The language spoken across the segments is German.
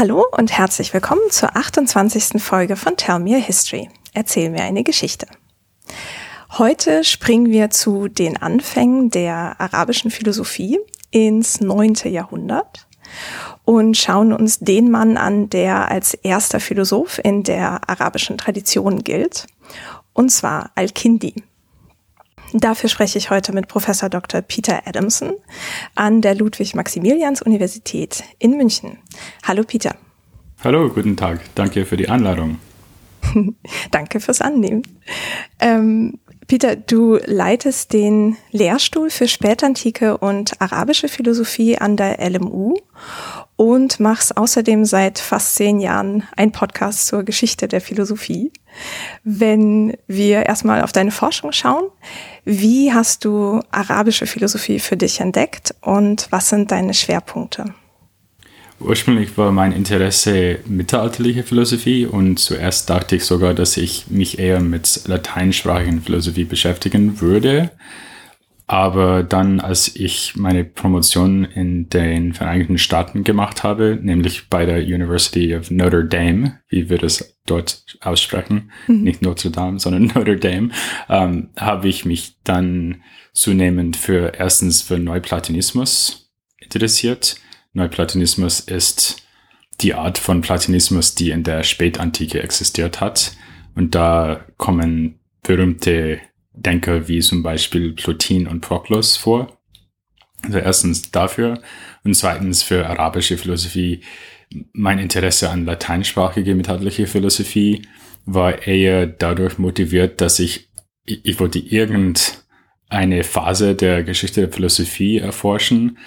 Hallo und herzlich willkommen zur 28. Folge von Tell Me a History. Erzähl mir eine Geschichte. Heute springen wir zu den Anfängen der arabischen Philosophie ins neunte Jahrhundert und schauen uns den Mann an, der als erster Philosoph in der arabischen Tradition gilt, und zwar Al-Kindi. Dafür spreche ich heute mit Professor Dr. Peter Adamson an der Ludwig-Maximilians-Universität in München. Hallo Peter. Hallo, guten Tag. Danke für die Einladung. Danke fürs Annehmen. Ähm, Peter, du leitest den Lehrstuhl für Spätantike und arabische Philosophie an der LMU und machst außerdem seit fast zehn Jahren einen Podcast zur Geschichte der Philosophie. Wenn wir erstmal auf deine Forschung schauen, wie hast du arabische Philosophie für dich entdeckt und was sind deine Schwerpunkte? Ursprünglich war mein Interesse mittelalterliche Philosophie und zuerst dachte ich sogar, dass ich mich eher mit lateinsprachigen Philosophie beschäftigen würde. Aber dann, als ich meine Promotion in den Vereinigten Staaten gemacht habe, nämlich bei der University of Notre Dame, wie wir das dort aussprechen, mhm. nicht Notre Dame, sondern Notre Dame, ähm, habe ich mich dann zunehmend für erstens für Neuplatonismus interessiert. Neuplatonismus ist die Art von Platonismus, die in der Spätantike existiert hat. Und da kommen berühmte Denker wie zum Beispiel Plotin und Proklos vor. Also erstens dafür und zweitens für arabische Philosophie. Mein Interesse an lateinsprachige mittelalterliche Philosophie war eher dadurch motiviert, dass ich, ich wollte irgendeine Phase der Geschichte der Philosophie erforschen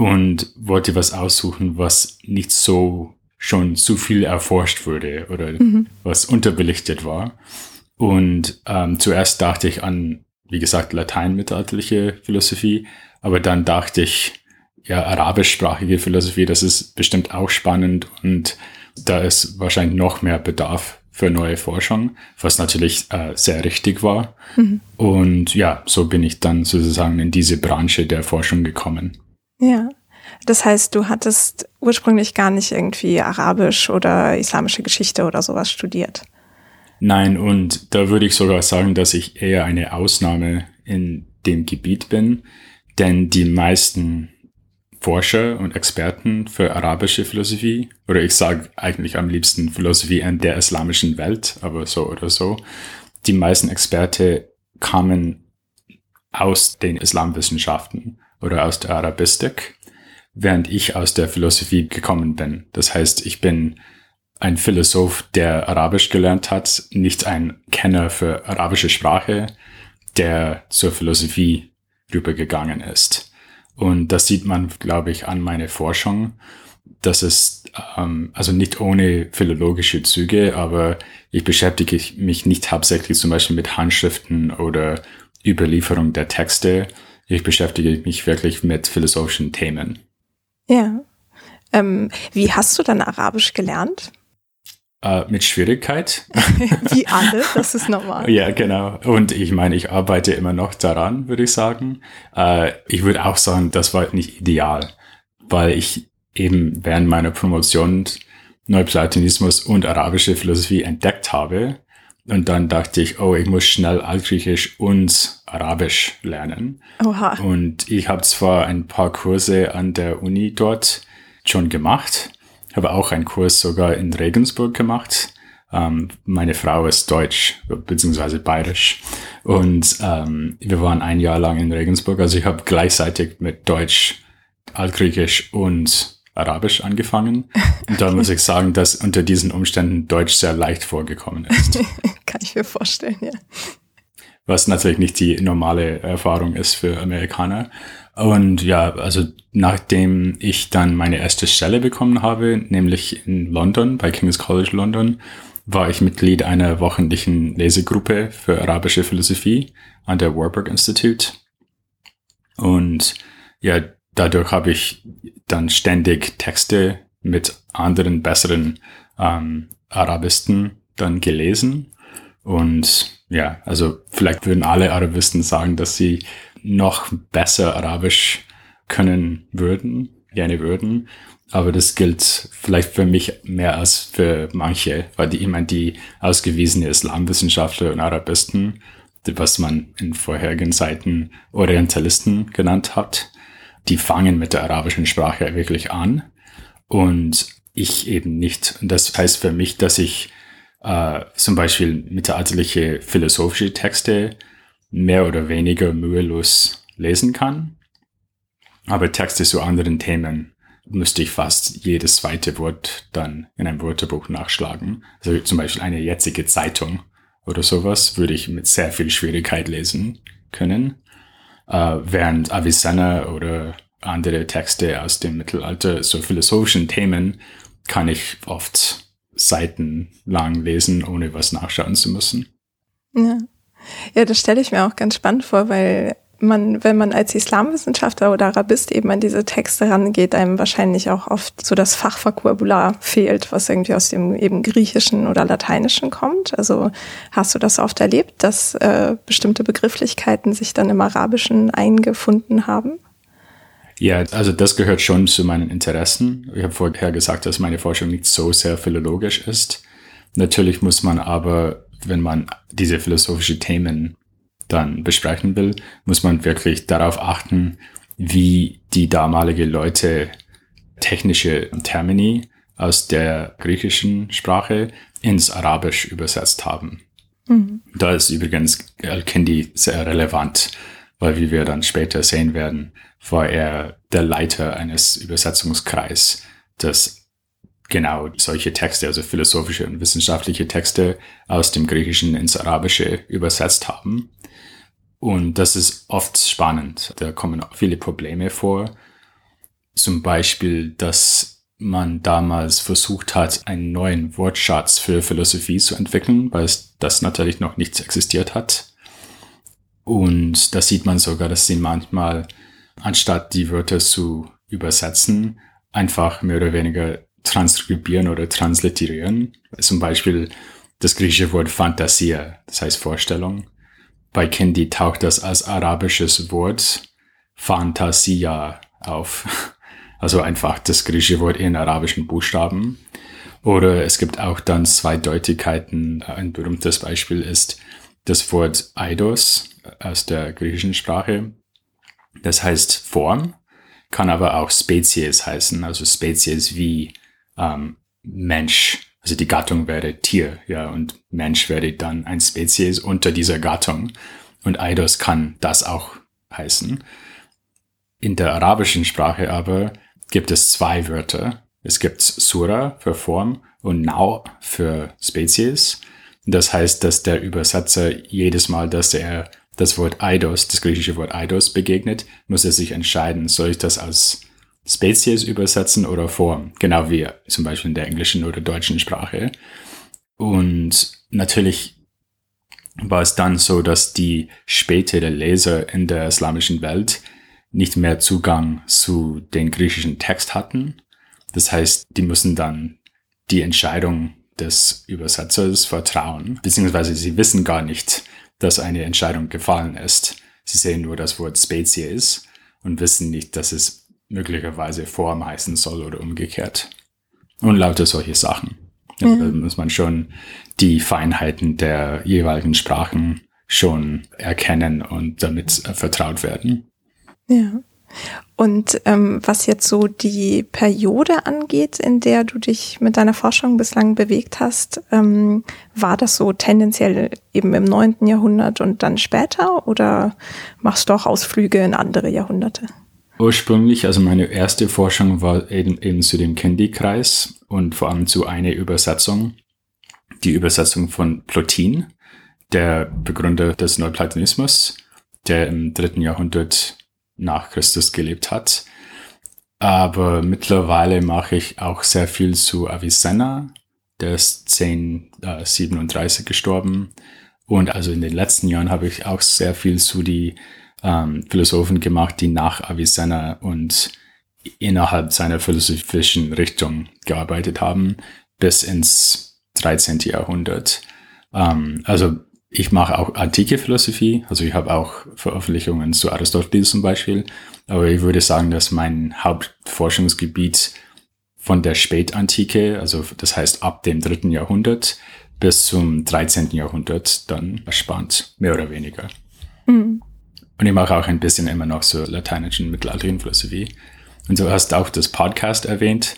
und wollte was aussuchen, was nicht so schon zu viel erforscht wurde oder mhm. was unterbelichtet war. Und ähm, zuerst dachte ich an, wie gesagt, lateinmittelalterliche Philosophie, aber dann dachte ich, ja, arabischsprachige Philosophie, das ist bestimmt auch spannend und da ist wahrscheinlich noch mehr Bedarf für neue Forschung, was natürlich äh, sehr richtig war. Mhm. Und ja, so bin ich dann sozusagen in diese Branche der Forschung gekommen. Ja. Das heißt, du hattest ursprünglich gar nicht irgendwie arabisch oder islamische Geschichte oder sowas studiert. Nein, und da würde ich sogar sagen, dass ich eher eine Ausnahme in dem Gebiet bin, denn die meisten Forscher und Experten für arabische Philosophie, oder ich sage eigentlich am liebsten Philosophie in der islamischen Welt, aber so oder so, die meisten Experte kamen aus den Islamwissenschaften oder aus der Arabistik, während ich aus der Philosophie gekommen bin. Das heißt, ich bin ein Philosoph, der Arabisch gelernt hat, nicht ein Kenner für arabische Sprache, der zur Philosophie rübergegangen ist. Und das sieht man, glaube ich, an meiner Forschung. Das ist ähm, also nicht ohne philologische Züge, aber ich beschäftige mich nicht hauptsächlich zum Beispiel mit Handschriften oder Überlieferung der Texte. Ich beschäftige mich wirklich mit philosophischen Themen. Ja. Ähm, wie hast du dann Arabisch gelernt? Äh, mit Schwierigkeit. Wie alle, das ist normal. ja, genau. Und ich meine, ich arbeite immer noch daran, würde ich sagen. Äh, ich würde auch sagen, das war nicht ideal, weil ich eben während meiner Promotion Neuplatonismus und arabische Philosophie entdeckt habe. Und dann dachte ich, oh, ich muss schnell Altgriechisch und Arabisch lernen. Oha. Und ich habe zwar ein paar Kurse an der Uni dort schon gemacht, habe auch einen Kurs sogar in Regensburg gemacht. Ähm, meine Frau ist deutsch, beziehungsweise bayerisch. Und ähm, wir waren ein Jahr lang in Regensburg. Also ich habe gleichzeitig mit Deutsch, Altgriechisch und Arabisch angefangen. Und da muss ich sagen, dass unter diesen Umständen Deutsch sehr leicht vorgekommen ist. Kann ich mir vorstellen, ja. Was natürlich nicht die normale Erfahrung ist für Amerikaner. Und ja, also nachdem ich dann meine erste Stelle bekommen habe, nämlich in London, bei King's College London, war ich Mitglied einer wöchentlichen Lesegruppe für arabische Philosophie an der Warburg Institute. Und ja, dadurch habe ich dann ständig Texte mit anderen besseren ähm, Arabisten dann gelesen. Und ja, also vielleicht würden alle Arabisten sagen, dass sie noch besser Arabisch können würden, gerne würden. aber das gilt vielleicht für mich mehr als für manche, weil die immer die ausgewiesene Islamwissenschaftler und Arabisten, was man in vorherigen Zeiten Orientalisten genannt hat, die fangen mit der arabischen Sprache wirklich an und ich eben nicht. Das heißt für mich, dass ich äh, zum Beispiel mittelalterliche philosophische Texte mehr oder weniger mühelos lesen kann, aber Texte zu anderen Themen müsste ich fast jedes zweite Wort dann in einem Wörterbuch nachschlagen. Also zum Beispiel eine jetzige Zeitung oder sowas würde ich mit sehr viel Schwierigkeit lesen können, äh, während Avicenna oder andere Texte aus dem Mittelalter, so philosophischen Themen, kann ich oft seitenlang lesen, ohne was nachschauen zu müssen. Ja, ja das stelle ich mir auch ganz spannend vor, weil man, wenn man als Islamwissenschaftler oder Arabist eben an diese Texte rangeht, einem wahrscheinlich auch oft so das Fachvokabular fehlt, was irgendwie aus dem eben Griechischen oder Lateinischen kommt. Also hast du das oft erlebt, dass äh, bestimmte Begrifflichkeiten sich dann im Arabischen eingefunden haben? Ja, also das gehört schon zu meinen Interessen. Ich habe vorher gesagt, dass meine Forschung nicht so sehr philologisch ist. Natürlich muss man aber, wenn man diese philosophischen Themen dann besprechen will, muss man wirklich darauf achten, wie die damalige Leute technische Termini aus der griechischen Sprache ins Arabisch übersetzt haben. Mhm. Da ist übrigens Al-Kindi sehr relevant, weil wie wir dann später sehen werden, war er der Leiter eines Übersetzungskreis, das genau solche Texte, also philosophische und wissenschaftliche Texte aus dem Griechischen ins Arabische übersetzt haben. Und das ist oft spannend. Da kommen viele Probleme vor. Zum Beispiel, dass man damals versucht hat, einen neuen Wortschatz für Philosophie zu entwickeln, weil das natürlich noch nicht existiert hat. Und da sieht man sogar, dass sie manchmal, anstatt die Wörter zu übersetzen, einfach mehr oder weniger transkribieren oder transliterieren. Zum Beispiel das griechische Wort Fantasia, das heißt Vorstellung bei Kendi taucht das als arabisches Wort Fantasia auf. Also einfach das griechische Wort in arabischen Buchstaben. Oder es gibt auch dann Zweideutigkeiten. Ein berühmtes Beispiel ist das Wort Eidos aus der griechischen Sprache. Das heißt Form, kann aber auch Spezies heißen, also Spezies wie ähm, Mensch also die Gattung wäre Tier, ja, und Mensch wäre dann ein Spezies unter dieser Gattung. Und Eidos kann das auch heißen. In der arabischen Sprache aber gibt es zwei Wörter. Es gibt Sura für Form und Nau für Spezies. Das heißt, dass der Übersetzer jedes Mal, dass er das Wort Eidos, das griechische Wort Eidos begegnet, muss er sich entscheiden, soll ich das als Spezies übersetzen oder Form, genau wie zum Beispiel in der englischen oder deutschen Sprache. Und natürlich war es dann so, dass die spätere Leser in der islamischen Welt nicht mehr Zugang zu den griechischen Text hatten. Das heißt, die müssen dann die Entscheidung des Übersetzers vertrauen, beziehungsweise sie wissen gar nicht, dass eine Entscheidung gefallen ist. Sie sehen nur das Wort Spezies und wissen nicht, dass es möglicherweise Form heißen soll oder umgekehrt. Und lauter solche Sachen. Ja, Da muss man schon die Feinheiten der jeweiligen Sprachen schon erkennen und damit äh, vertraut werden. Ja. Und ähm, was jetzt so die Periode angeht, in der du dich mit deiner Forschung bislang bewegt hast, ähm, war das so tendenziell eben im neunten Jahrhundert und dann später oder machst du auch Ausflüge in andere Jahrhunderte? Ursprünglich, also meine erste Forschung war eben, eben zu dem Kendi-Kreis und vor allem zu einer Übersetzung, die Übersetzung von Plotin, der Begründer des Neuplatonismus, der im dritten Jahrhundert nach Christus gelebt hat. Aber mittlerweile mache ich auch sehr viel zu Avicenna, der ist 1037 äh, gestorben. Und also in den letzten Jahren habe ich auch sehr viel zu die ähm, Philosophen gemacht, die nach Avicenna und innerhalb seiner philosophischen Richtung gearbeitet haben, bis ins 13. Jahrhundert. Ähm, also ich mache auch antike Philosophie, also ich habe auch Veröffentlichungen zu Aristoteles zum Beispiel, aber ich würde sagen, dass mein Hauptforschungsgebiet von der Spätantike, also das heißt ab dem dritten Jahrhundert bis zum 13. Jahrhundert dann erspannt, mehr oder weniger. Mhm. Und ich mache auch ein bisschen immer noch so lateinischen mittelalterlichen Philosophie. Und du hast auch das Podcast erwähnt.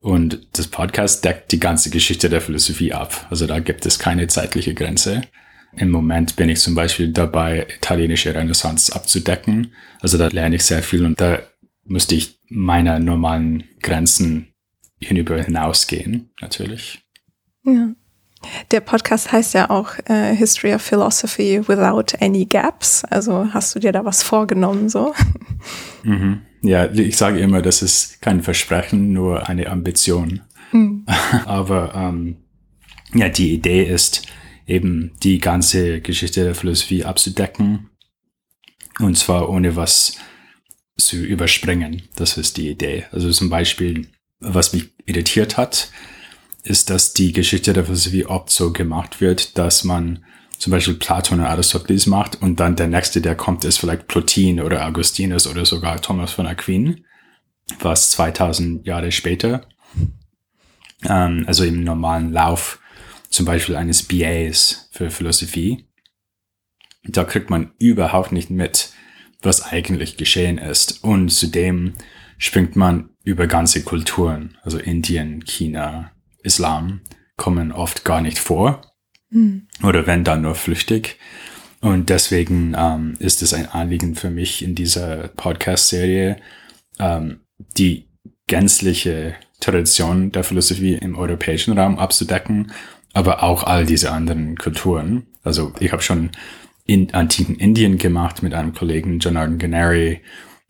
Und das Podcast deckt die ganze Geschichte der Philosophie ab. Also da gibt es keine zeitliche Grenze. Im Moment bin ich zum Beispiel dabei, italienische Renaissance abzudecken. Also da lerne ich sehr viel und da müsste ich meiner normalen Grenzen hinüber hinausgehen, natürlich. Ja. Der Podcast heißt ja auch äh, History of Philosophy Without Any Gaps. Also hast du dir da was vorgenommen so? Mhm. Ja, ich sage immer, das ist kein Versprechen, nur eine Ambition. Mhm. Aber ähm, ja, die Idee ist eben die ganze Geschichte der Philosophie abzudecken. Und zwar ohne was zu überspringen. Das ist die Idee. Also zum Beispiel, was mich irritiert hat, ist, dass die Geschichte der Philosophie oft so gemacht wird, dass man zum Beispiel Platon und Aristoteles macht und dann der nächste, der kommt, ist vielleicht Plotin oder Augustinus oder sogar Thomas von Aquin, was 2000 Jahre später, ähm, also im normalen Lauf zum Beispiel eines BAs für Philosophie, da kriegt man überhaupt nicht mit, was eigentlich geschehen ist. Und zudem springt man über ganze Kulturen, also Indien, China, Islam kommen oft gar nicht vor. Mhm. Oder wenn dann nur flüchtig. Und deswegen ähm, ist es ein Anliegen für mich in dieser Podcast-Serie, ähm, die gänzliche Tradition der Philosophie im europäischen Raum abzudecken, aber auch all diese anderen Kulturen. Also ich habe schon in antiken Indien gemacht mit einem Kollegen, Jonathan Ganeri,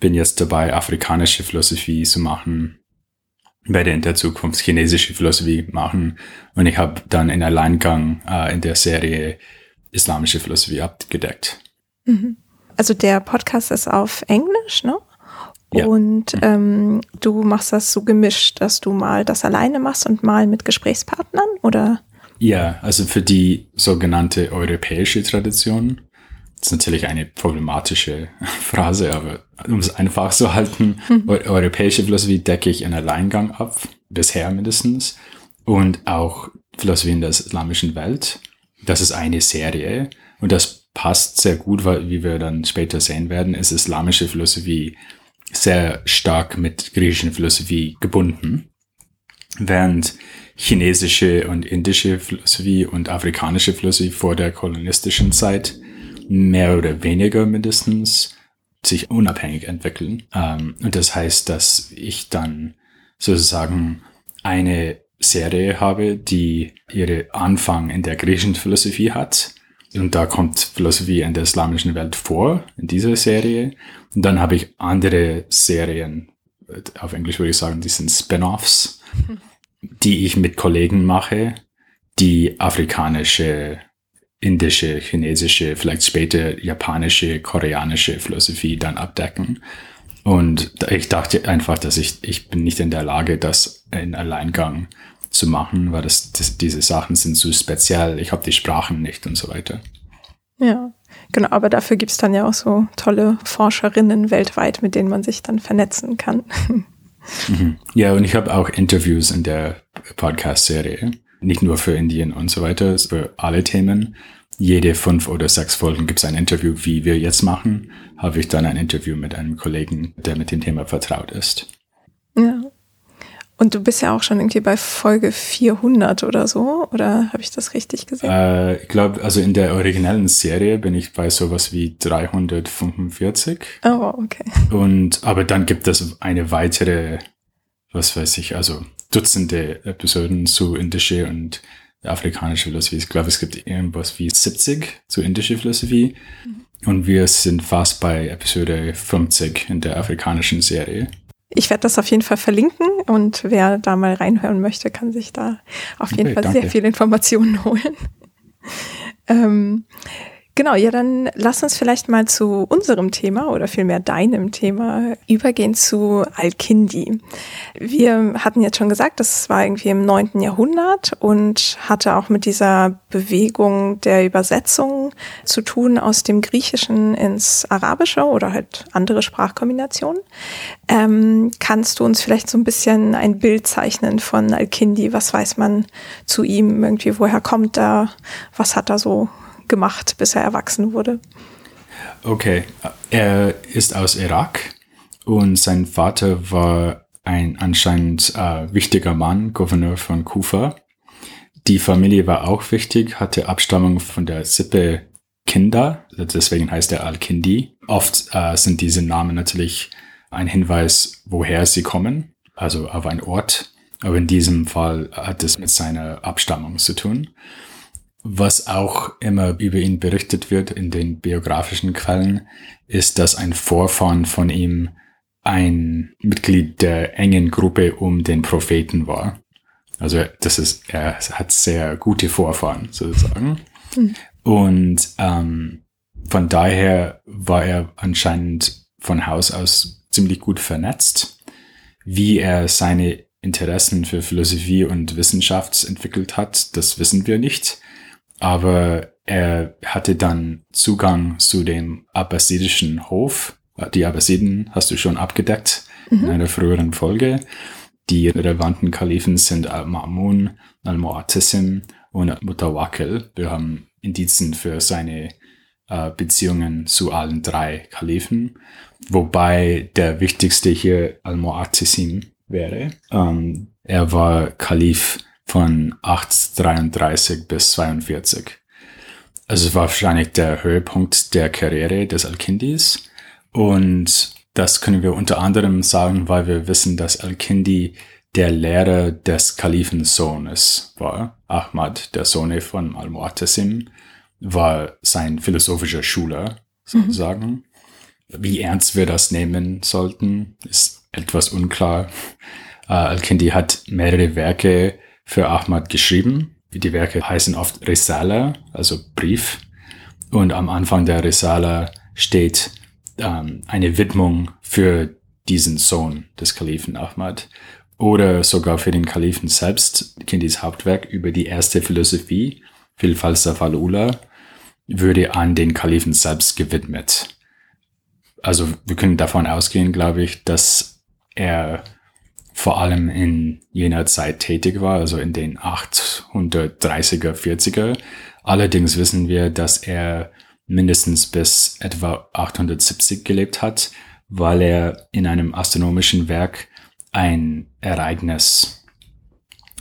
bin jetzt dabei, afrikanische Philosophie zu machen werde in der Zukunft chinesische Philosophie machen und ich habe dann in Alleingang äh, in der Serie islamische Philosophie abgedeckt. Mhm. Also der Podcast ist auf Englisch, ne? Ja. Und ähm, du machst das so gemischt, dass du mal das alleine machst und mal mit Gesprächspartnern, oder? Ja, also für die sogenannte europäische Tradition das ist natürlich eine problematische Phrase, aber um es einfach zu halten, hm. europäische Philosophie decke ich in Alleingang ab, bisher mindestens, und auch Philosophie in der islamischen Welt. Das ist eine Serie und das passt sehr gut, weil, wie wir dann später sehen werden, ist islamische Philosophie sehr stark mit griechischen Philosophie gebunden, während chinesische und indische Philosophie und afrikanische Philosophie vor der kolonistischen Zeit mehr oder weniger mindestens sich unabhängig entwickeln. Ähm, und das heißt, dass ich dann sozusagen eine Serie habe, die ihre Anfang in der griechischen Philosophie hat. Und da kommt Philosophie in der islamischen Welt vor, in dieser Serie. Und dann habe ich andere Serien, auf Englisch würde ich sagen, die sind Spin-offs, die ich mit Kollegen mache, die afrikanische indische, chinesische, vielleicht später japanische, koreanische Philosophie dann abdecken. Und ich dachte einfach, dass ich, ich bin nicht in der Lage, das in Alleingang zu machen, weil das, das diese Sachen sind zu speziell. Ich habe die Sprachen nicht und so weiter. Ja, genau, aber dafür gibt es dann ja auch so tolle Forscherinnen weltweit, mit denen man sich dann vernetzen kann. Mhm. Ja, und ich habe auch Interviews in der Podcast-Serie nicht nur für Indien und so weiter, für alle Themen. Jede fünf oder sechs Folgen gibt es ein Interview, wie wir jetzt machen, habe ich dann ein Interview mit einem Kollegen, der mit dem Thema vertraut ist. Ja. Und du bist ja auch schon irgendwie bei Folge 400 oder so, oder habe ich das richtig gesehen? Äh, ich glaube, also in der originellen Serie bin ich bei sowas wie 345. Oh, okay. Und, aber dann gibt es eine weitere, was weiß ich, also Dutzende Episoden zu indische und afrikanische Philosophie. Ich glaube, es gibt irgendwas wie 70 zu indische Philosophie. Mhm. Und wir sind fast bei Episode 50 in der afrikanischen Serie. Ich werde das auf jeden Fall verlinken und wer da mal reinhören möchte, kann sich da auf jeden okay, Fall danke. sehr viele Informationen holen. ähm, Genau, ja, dann lass uns vielleicht mal zu unserem Thema oder vielmehr deinem Thema übergehen zu Al-Kindi. Wir hatten jetzt schon gesagt, das war irgendwie im neunten Jahrhundert und hatte auch mit dieser Bewegung der Übersetzung zu tun aus dem Griechischen ins Arabische oder halt andere Sprachkombinationen. Ähm, kannst du uns vielleicht so ein bisschen ein Bild zeichnen von Al-Kindi? Was weiß man zu ihm irgendwie? Woher kommt er? Was hat er so gemacht, bis er erwachsen wurde. Okay, er ist aus Irak und sein Vater war ein anscheinend äh, wichtiger Mann, Gouverneur von Kufa. Die Familie war auch wichtig, hatte Abstammung von der Sippe Kinder, deswegen heißt er Al-Kindi. Oft äh, sind diese Namen natürlich ein Hinweis, woher sie kommen, also auf ein Ort. Aber in diesem Fall hat es mit seiner Abstammung zu tun. Was auch immer über ihn berichtet wird in den biografischen Quellen, ist, dass ein Vorfahren von ihm ein Mitglied der engen Gruppe um den Propheten war. Also das ist, er hat sehr gute Vorfahren sozusagen. Mhm. Und ähm, von daher war er anscheinend von Haus aus ziemlich gut vernetzt. Wie er seine Interessen für Philosophie und Wissenschaft entwickelt hat, das wissen wir nicht aber er hatte dann Zugang zu dem abbasidischen Hof. Die Abbasiden hast du schon abgedeckt mhm. in einer früheren Folge. Die relevanten Kalifen sind Al-Ma'mun, Al-Mu'tasim und Mutawakil. Wir haben Indizien für seine äh, Beziehungen zu allen drei Kalifen, wobei der wichtigste hier Al-Mu'tasim wäre. Ähm, er war Kalif von 833 bis 42. Also es war wahrscheinlich der Höhepunkt der Karriere des Al-Kindis. Und das können wir unter anderem sagen, weil wir wissen, dass Al-Kindi der Lehrer des Kalifensohnes war. Ahmad, der Sohn von Al-Mu'tasim, war sein philosophischer Schüler, sozusagen. Mhm. Wie ernst wir das nehmen sollten, ist etwas unklar. Uh, Al-Kindi hat mehrere Werke für Ahmad geschrieben. Die Werke heißen oft Risala, also Brief. Und am Anfang der Risala steht ähm, eine Widmung für diesen Sohn des Kalifen Ahmad oder sogar für den Kalifen selbst, Kindis Hauptwerk über die erste Philosophie, Fil Falsafa al-Ula, würde an den Kalifen selbst gewidmet. Also wir können davon ausgehen, glaube ich, dass er vor allem in jener Zeit tätig war, also in den 830er, 40er. Allerdings wissen wir, dass er mindestens bis etwa 870 gelebt hat, weil er in einem astronomischen Werk ein Ereignis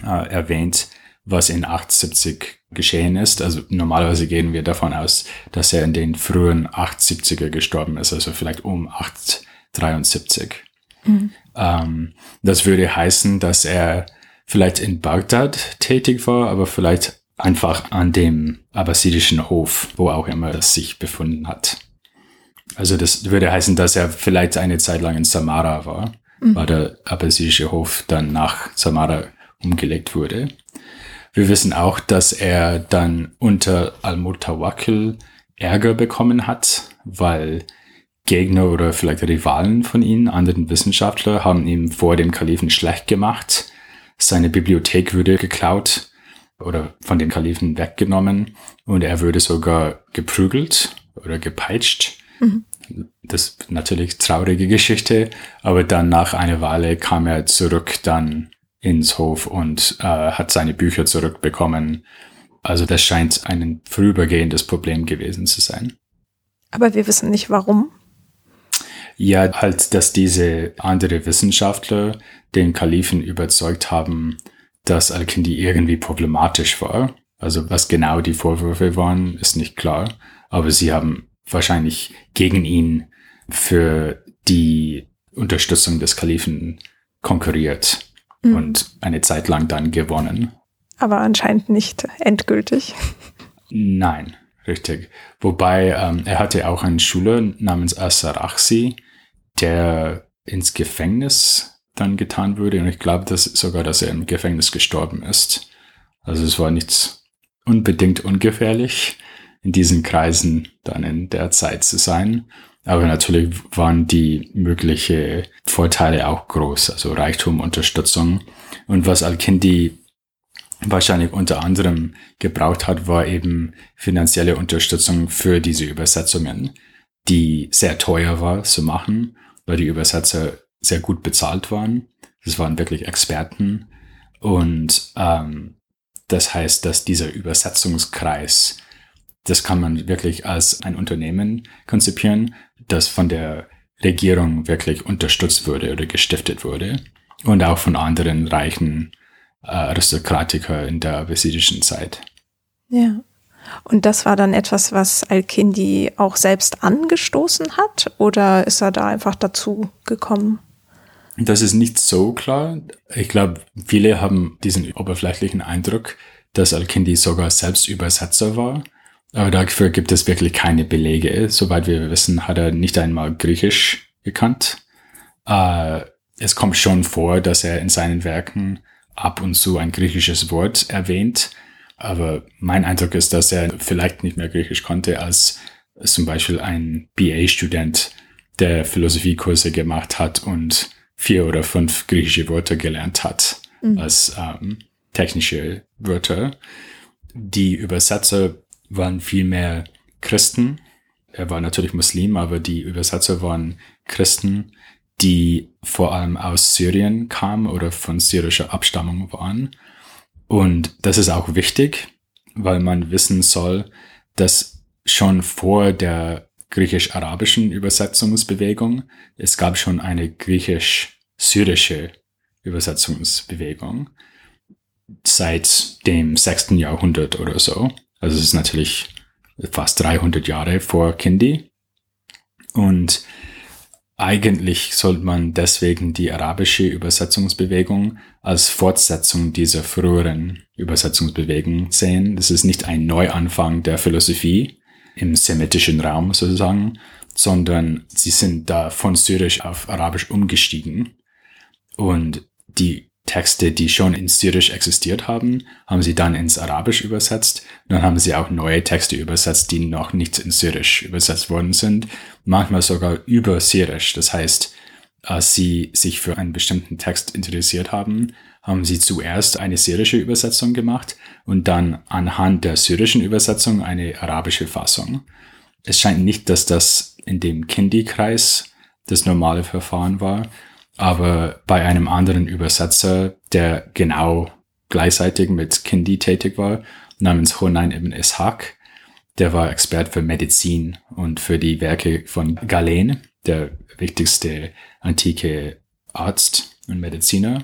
äh, erwähnt, was in 870 geschehen ist. Also normalerweise gehen wir davon aus, dass er in den frühen 870er gestorben ist, also vielleicht um 873. Mhm. Ähm, das würde heißen, dass er vielleicht in Bagdad tätig war, aber vielleicht einfach an dem abbasidischen Hof, wo auch immer das sich befunden hat. Also das würde heißen, dass er vielleicht eine Zeit lang in Samara war, mhm. weil der abbasidische Hof dann nach Samara umgelegt wurde. Wir wissen auch, dass er dann unter Al-Mutawakil Ärger bekommen hat, weil Gegner oder vielleicht Rivalen von ihm, anderen Wissenschaftler, haben ihm vor dem Kalifen schlecht gemacht. Seine Bibliothek würde geklaut oder von den Kalifen weggenommen und er würde sogar geprügelt oder gepeitscht. Mhm. Das ist natürlich traurige Geschichte, aber dann nach einer Weile kam er zurück dann ins Hof und äh, hat seine Bücher zurückbekommen. Also das scheint ein vorübergehendes Problem gewesen zu sein. Aber wir wissen nicht warum. Ja, halt, dass diese andere Wissenschaftler den Kalifen überzeugt haben, dass Al-Kindi irgendwie problematisch war. Also was genau die Vorwürfe waren, ist nicht klar. Aber sie haben wahrscheinlich gegen ihn für die Unterstützung des Kalifen konkurriert mhm. und eine Zeit lang dann gewonnen. Aber anscheinend nicht endgültig. Nein, richtig. Wobei ähm, er hatte auch einen Schüler namens Asaraxi, der ins Gefängnis dann getan wurde. Und ich glaube dass sogar, dass er im Gefängnis gestorben ist. Also es war nichts unbedingt ungefährlich in diesen Kreisen dann in der Zeit zu sein. Aber natürlich waren die mögliche Vorteile auch groß, also Reichtum, Unterstützung. Und was Al-Kindi wahrscheinlich unter anderem gebraucht hat, war eben finanzielle Unterstützung für diese Übersetzungen, die sehr teuer war zu machen, weil die Übersetzer sehr gut bezahlt waren. Das waren wirklich Experten. Und ähm, das heißt, dass dieser Übersetzungskreis, das kann man wirklich als ein Unternehmen konzipieren, das von der Regierung wirklich unterstützt wurde oder gestiftet wurde und auch von anderen reichen Aristokratiker in der abbasidischen Zeit. Ja. Und das war dann etwas, was Al-Kindi auch selbst angestoßen hat oder ist er da einfach dazu gekommen? Das ist nicht so klar. Ich glaube, viele haben diesen oberflächlichen Eindruck, dass Al-Kindi sogar selbst Übersetzer war. Aber dafür gibt es wirklich keine Belege. Soweit wir wissen, hat er nicht einmal Griechisch gekannt. Äh, es kommt schon vor, dass er in seinen Werken ab und zu ein griechisches Wort erwähnt. Aber mein Eindruck ist, dass er vielleicht nicht mehr Griechisch konnte als zum Beispiel ein BA-Student, der Philosophiekurse gemacht hat und vier oder fünf griechische Wörter gelernt hat mhm. als ähm, technische Wörter. Die Übersetzer waren vielmehr Christen. Er war natürlich Muslim, aber die Übersetzer waren Christen, die vor allem aus Syrien kamen oder von syrischer Abstammung waren. Und das ist auch wichtig, weil man wissen soll, dass schon vor der griechisch-arabischen Übersetzungsbewegung, es gab schon eine griechisch-syrische Übersetzungsbewegung seit dem sechsten Jahrhundert oder so. Also es ist natürlich fast 300 Jahre vor Kindi. Und eigentlich sollte man deswegen die arabische Übersetzungsbewegung als Fortsetzung dieser früheren Übersetzungsbewegung sehen. Das ist nicht ein Neuanfang der Philosophie im semitischen Raum sozusagen, sondern sie sind da von Syrisch auf Arabisch umgestiegen. Und die Texte, die schon in Syrisch existiert haben, haben sie dann ins Arabisch übersetzt. dann haben sie auch neue Texte übersetzt, die noch nicht in Syrisch übersetzt worden sind. Manchmal sogar über Syrisch. Das heißt, als sie sich für einen bestimmten Text interessiert haben, haben sie zuerst eine syrische Übersetzung gemacht und dann anhand der syrischen Übersetzung eine arabische Fassung. Es scheint nicht, dass das in dem Kindi-Kreis das normale Verfahren war, aber bei einem anderen Übersetzer, der genau gleichzeitig mit Kindi tätig war, namens Hunayn ibn Ishaq, der war Expert für Medizin und für die Werke von Galen, der wichtigste antike Arzt und Mediziner.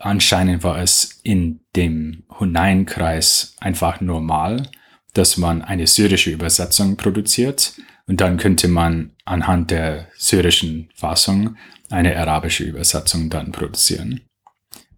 Anscheinend war es in dem Hunayn-Kreis einfach normal, dass man eine syrische Übersetzung produziert und dann könnte man anhand der syrischen Fassung eine arabische Übersetzung dann produzieren.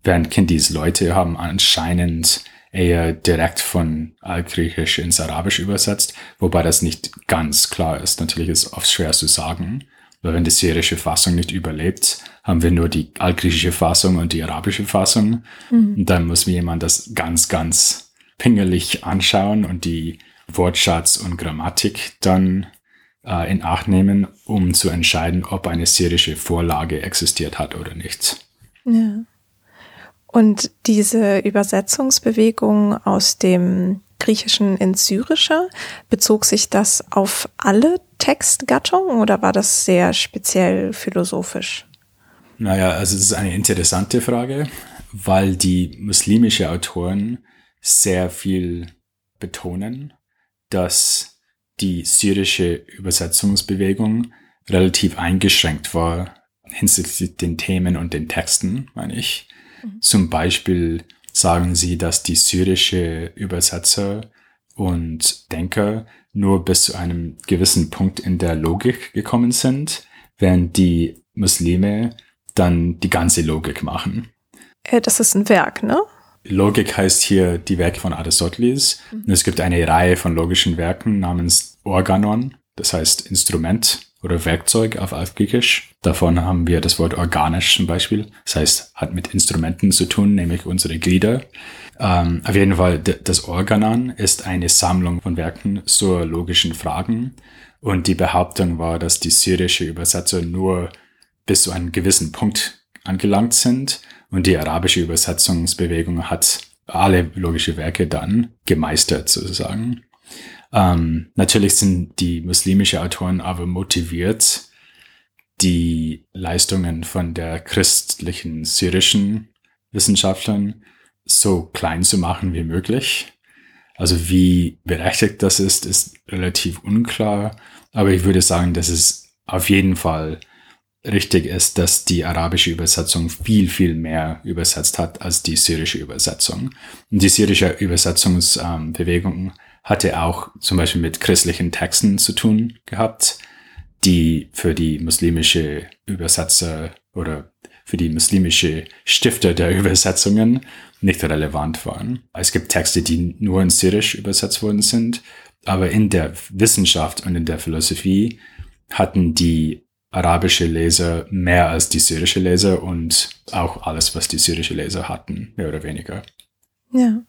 Während Kindis Leute haben anscheinend eher direkt von Altgriechisch ins Arabisch übersetzt, wobei das nicht ganz klar ist. Natürlich ist es oft schwer zu sagen, weil wenn die syrische Fassung nicht überlebt, haben wir nur die altgriechische Fassung und die arabische Fassung. Mhm. Und dann muss mir jemand das ganz, ganz pingelig anschauen und die Wortschatz und Grammatik dann äh, in Acht nehmen, um zu entscheiden, ob eine syrische Vorlage existiert hat oder nicht. Ja. Und diese Übersetzungsbewegung aus dem Griechischen ins Syrische, bezog sich das auf alle Textgattungen oder war das sehr speziell philosophisch? Naja, also das ist eine interessante Frage, weil die muslimische Autoren sehr viel betonen, dass die syrische Übersetzungsbewegung relativ eingeschränkt war hinsichtlich den Themen und den Texten, meine ich. Mhm. Zum Beispiel sagen sie, dass die syrische Übersetzer und Denker nur bis zu einem gewissen Punkt in der Logik gekommen sind, während die Muslime dann die ganze Logik machen. Äh, das ist ein Werk, ne? Logik heißt hier die Werke von Aristoteles. Mhm. Es gibt eine Reihe von logischen Werken namens Organon, das heißt Instrument oder Werkzeug auf Altgriechisch. Davon haben wir das Wort organisch zum Beispiel. Das heißt, hat mit Instrumenten zu tun, nämlich unsere Glieder. Ähm, auf jeden Fall, das Organon ist eine Sammlung von Werken zur logischen Fragen. Und die Behauptung war, dass die syrische Übersetzer nur bis zu einem gewissen Punkt angelangt sind und die arabische Übersetzungsbewegung hat alle logische Werke dann gemeistert sozusagen. Ähm, natürlich sind die muslimische Autoren aber motiviert, die Leistungen von der christlichen syrischen Wissenschaftlern so klein zu machen wie möglich. Also wie berechtigt das ist, ist relativ unklar. Aber ich würde sagen, dass es auf jeden Fall richtig ist, dass die arabische Übersetzung viel, viel mehr übersetzt hat als die syrische Übersetzung. Und die syrische Übersetzungsbewegung hatte auch zum Beispiel mit christlichen Texten zu tun gehabt, die für die muslimische Übersetzer oder für die muslimische Stifter der Übersetzungen nicht relevant waren. Es gibt Texte, die nur in Syrisch übersetzt worden sind, aber in der Wissenschaft und in der Philosophie hatten die arabische Leser mehr als die syrische Leser und auch alles, was die syrische Leser hatten, mehr oder weniger. Ja.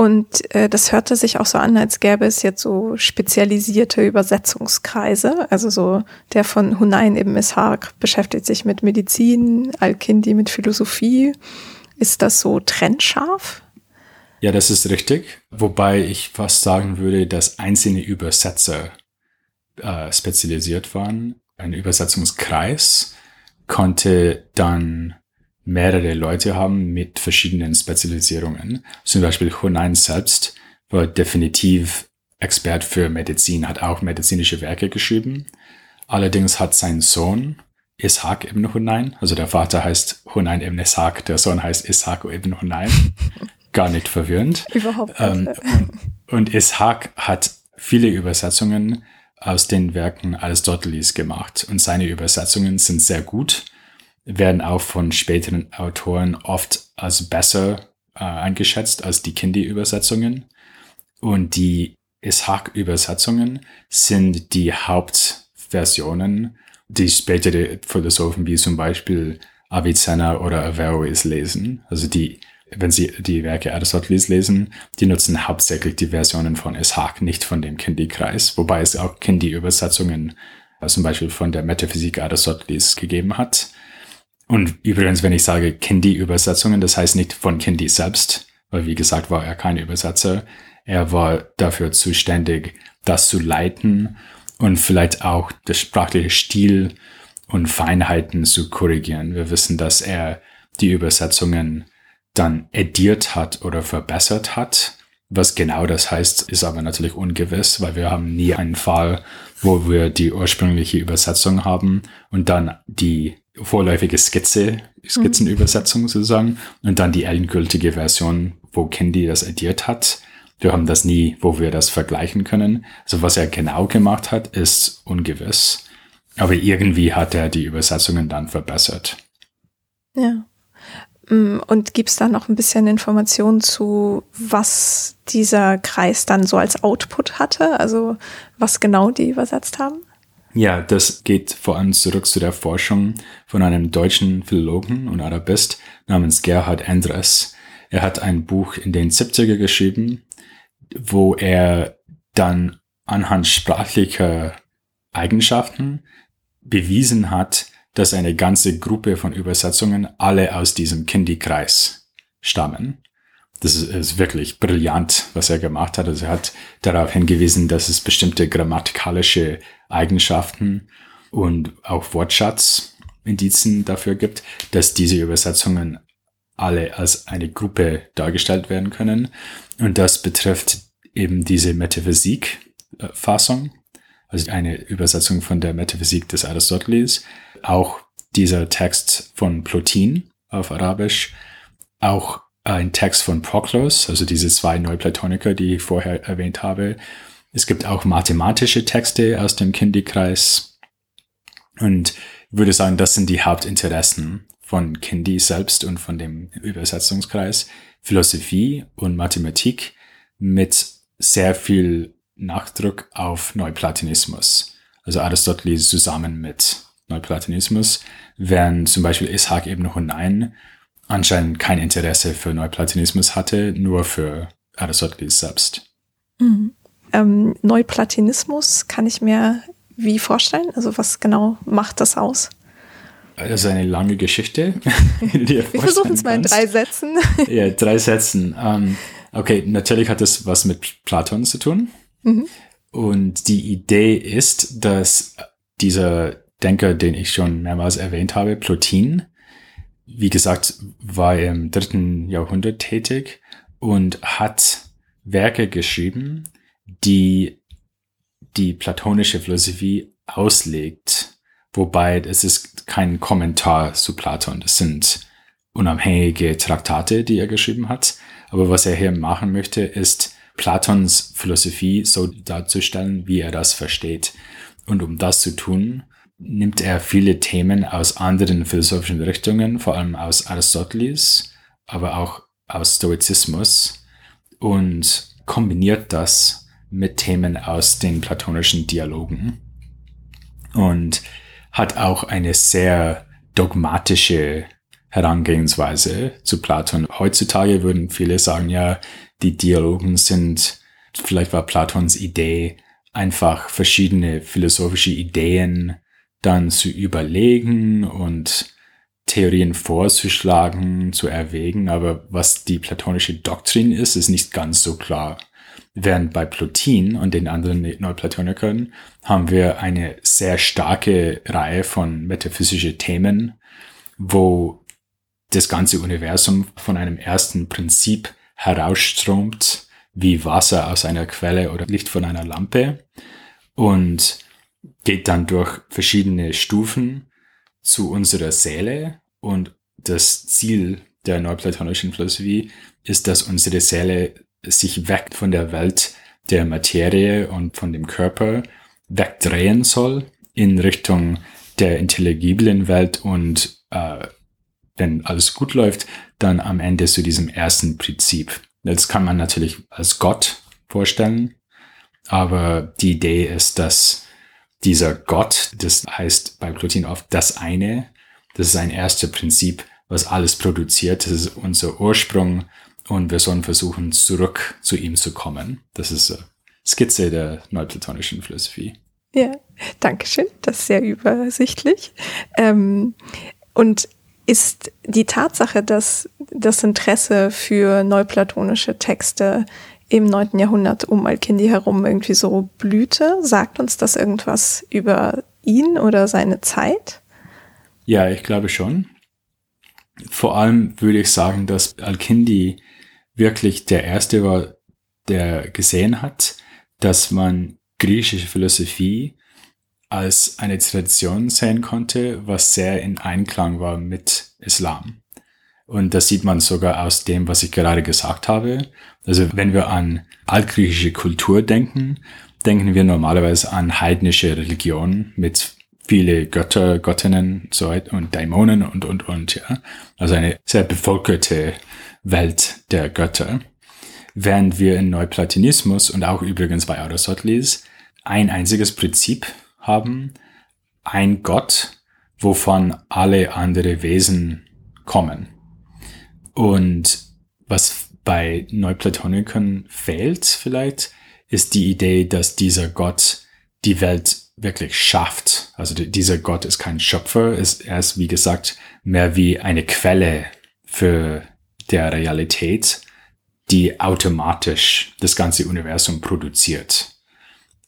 Und äh, das hörte sich auch so an, als gäbe es jetzt so spezialisierte Übersetzungskreise. Also so der von Hunayn ibn Ishaq beschäftigt sich mit Medizin, Al-Kindi mit Philosophie. Ist das so trennscharf? Ja, das ist richtig. Wobei ich fast sagen würde, dass einzelne Übersetzer äh, spezialisiert waren. Ein Übersetzungskreis konnte dann mehrere Leute haben mit verschiedenen Spezialisierungen. Zum Beispiel Hunayn selbst war definitiv Expert für Medizin, hat auch medizinische Werke geschrieben. Allerdings hat sein Sohn Ishaq ibn Hunayn, also der Vater heißt Hunayn ibn Ishaq, der Sohn heißt Ishaq ibn Hunayn. Gar nicht verwirrend. Überhaupt nicht. Ähm, und Ishaq hat viele Übersetzungen aus den Werken Aristoteles gemacht und seine Übersetzungen sind sehr gut werden auch von späteren Autoren oft als besser äh, eingeschätzt als die Kindi-Übersetzungen. Und die Ishaq-Übersetzungen sind die Hauptversionen, die spätere Philosophen wie zum Beispiel Avicenna oder Averroes lesen. Also die, wenn sie die Werke Aristoteles lesen, die nutzen hauptsächlich die Versionen von Ishaq, nicht von dem Kindi-Kreis, wobei es auch Kindi-Übersetzungen äh, zum Beispiel von der Metaphysik Aristoteles gegeben hat. Und übrigens, wenn ich sage Kindi-Übersetzungen, das heißt nicht von Kindi selbst, weil wie gesagt war er kein Übersetzer. Er war dafür zuständig, das zu leiten und vielleicht auch das sprachliche Stil und Feinheiten zu korrigieren. Wir wissen, dass er die Übersetzungen dann ediert hat oder verbessert hat. Was genau das heißt, ist aber natürlich ungewiss, weil wir haben nie einen Fall, wo wir die ursprüngliche Übersetzung haben und dann die vorläufige Skizze, Skizzenübersetzung sozusagen und dann die endgültige Version, wo Candy das ediert hat. Wir haben das nie, wo wir das vergleichen können. Also was er genau gemacht hat, ist ungewiss. Aber irgendwie hat er die Übersetzungen dann verbessert. Ja. Mm, und gibt es da noch ein bisschen Informationen zu, was dieser Kreis dann so als Output hatte? Also was genau die übersetzt haben? Ja, das geht vor allem zurück zu der Forschung von einem deutschen Philologen und Arabist namens Gerhard Endres. Er hat ein Buch in den 70er geschrieben, wo er dann anhand sprachlicher Eigenschaften bewiesen hat, dass eine ganze Gruppe von Übersetzungen alle aus diesem Kindi-Kreis stammen. Das ist, ist, wirklich brillant, was er gemacht hat. Also er hat darauf hingewiesen, dass es bestimmte grammatikalische Eigenschaften und auch Wortschatzindizen dafür gibt, dass diese Übersetzungen alle als eine Gruppe dargestellt werden können. Und das betrifft eben diese Metaphysik-Fassung, also eine Übersetzung von der Metaphysik des Aristoteles, auch dieser Text von Plotin auf Arabisch, auch ein Text von Proklos, also diese zwei Neuplatoniker, die ich vorher erwähnt habe. Es gibt auch mathematische Texte aus dem Kindi-Kreis. Und ich würde sagen, das sind die Hauptinteressen von Kindi selbst und von dem Übersetzungskreis. Philosophie und Mathematik mit sehr viel Nachdruck auf Neuplatonismus. also Aristoteles zusammen mit Neuplatonismus, während zum Beispiel Ishak ibn Hunayn anscheinend kein Interesse für Neuplatonismus hatte, nur für Aristoteles selbst. Mhm. Ähm, Neuplatonismus kann ich mir wie vorstellen? Also was genau macht das aus? Das ist eine lange Geschichte. Wir versuchen es mal in drei Sätzen. ja, drei Sätzen. Ähm, okay, natürlich hat das was mit Platon zu tun. Mhm. Und die Idee ist, dass dieser Denker, den ich schon mehrmals erwähnt habe, Plotin, wie gesagt, war im dritten Jahrhundert tätig und hat Werke geschrieben, die die platonische Philosophie auslegt. Wobei es ist kein Kommentar zu Platon. Das sind unabhängige Traktate, die er geschrieben hat. Aber was er hier machen möchte, ist Platons Philosophie so darzustellen, wie er das versteht. Und um das zu tun, nimmt er viele Themen aus anderen philosophischen Richtungen, vor allem aus Aristoteles, aber auch aus Stoizismus und kombiniert das mit Themen aus den platonischen Dialogen und hat auch eine sehr dogmatische Herangehensweise zu Platon. Heutzutage würden viele sagen, ja, die Dialogen sind, vielleicht war Platons Idee, einfach verschiedene philosophische Ideen dann zu überlegen und Theorien vorzuschlagen, zu erwägen, aber was die platonische Doktrin ist, ist nicht ganz so klar. Während bei Plotin und den anderen Neuplatonikern haben wir eine sehr starke Reihe von metaphysischen Themen, wo das ganze Universum von einem ersten Prinzip herausströmt, wie Wasser aus einer Quelle oder Licht von einer Lampe. Und geht dann durch verschiedene Stufen zu unserer Seele. Und das Ziel der neuplatonischen Philosophie ist, dass unsere Seele sich weg von der Welt der Materie und von dem Körper wegdrehen soll in Richtung der intelligiblen Welt. Und äh, wenn alles gut läuft, dann am Ende zu diesem ersten Prinzip. Das kann man natürlich als Gott vorstellen, aber die Idee ist, dass dieser Gott, das heißt bei Plotin oft das eine, das ist ein erstes Prinzip, was alles produziert, das ist unser Ursprung und wir sollen versuchen, zurück zu ihm zu kommen. Das ist eine Skizze der neuplatonischen Philosophie. Ja, danke schön, das ist sehr übersichtlich. Ähm, und ist die Tatsache, dass das Interesse für neuplatonische Texte im 9. Jahrhundert um Al-Kindi herum irgendwie so blühte. Sagt uns das irgendwas über ihn oder seine Zeit? Ja, ich glaube schon. Vor allem würde ich sagen, dass Al-Kindi wirklich der Erste war, der gesehen hat, dass man griechische Philosophie als eine Tradition sehen konnte, was sehr in Einklang war mit Islam. Und das sieht man sogar aus dem, was ich gerade gesagt habe. Also wenn wir an altgriechische Kultur denken, denken wir normalerweise an heidnische Religion mit viele Götter, Göttinnen so und Dämonen und, und, und, ja. Also eine sehr bevölkerte Welt der Götter. Während wir in Neuplatonismus und auch übrigens bei Aristoteles ein einziges Prinzip haben, ein Gott, wovon alle andere Wesen kommen. Und was bei Neuplatonikern fehlt vielleicht, ist die Idee, dass dieser Gott die Welt wirklich schafft. Also dieser Gott ist kein Schöpfer, ist, er ist wie gesagt mehr wie eine Quelle für der Realität, die automatisch das ganze Universum produziert.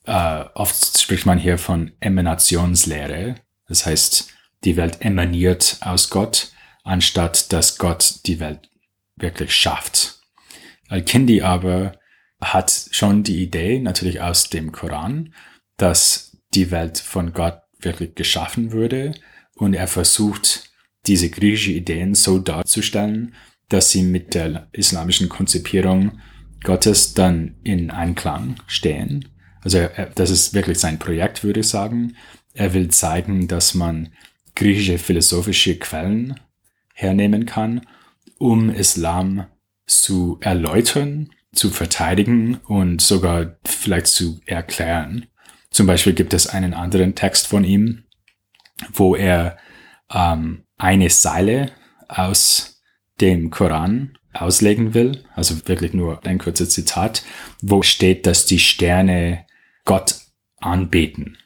Uh, oft spricht man hier von Emanationslehre. Das heißt, die Welt emaniert aus Gott anstatt dass Gott die Welt wirklich schafft. Al-Kindi aber hat schon die Idee, natürlich aus dem Koran, dass die Welt von Gott wirklich geschaffen würde und er versucht, diese griechische Ideen so darzustellen, dass sie mit der islamischen Konzipierung Gottes dann in Einklang stehen. Also er, das ist wirklich sein Projekt, würde ich sagen. Er will zeigen, dass man griechische philosophische Quellen hernehmen kann, um Islam zu erläutern, zu verteidigen und sogar vielleicht zu erklären. Zum Beispiel gibt es einen anderen Text von ihm, wo er ähm, eine Seile aus dem Koran auslegen will, also wirklich nur ein kurzes Zitat, wo steht, dass die Sterne Gott anbeten.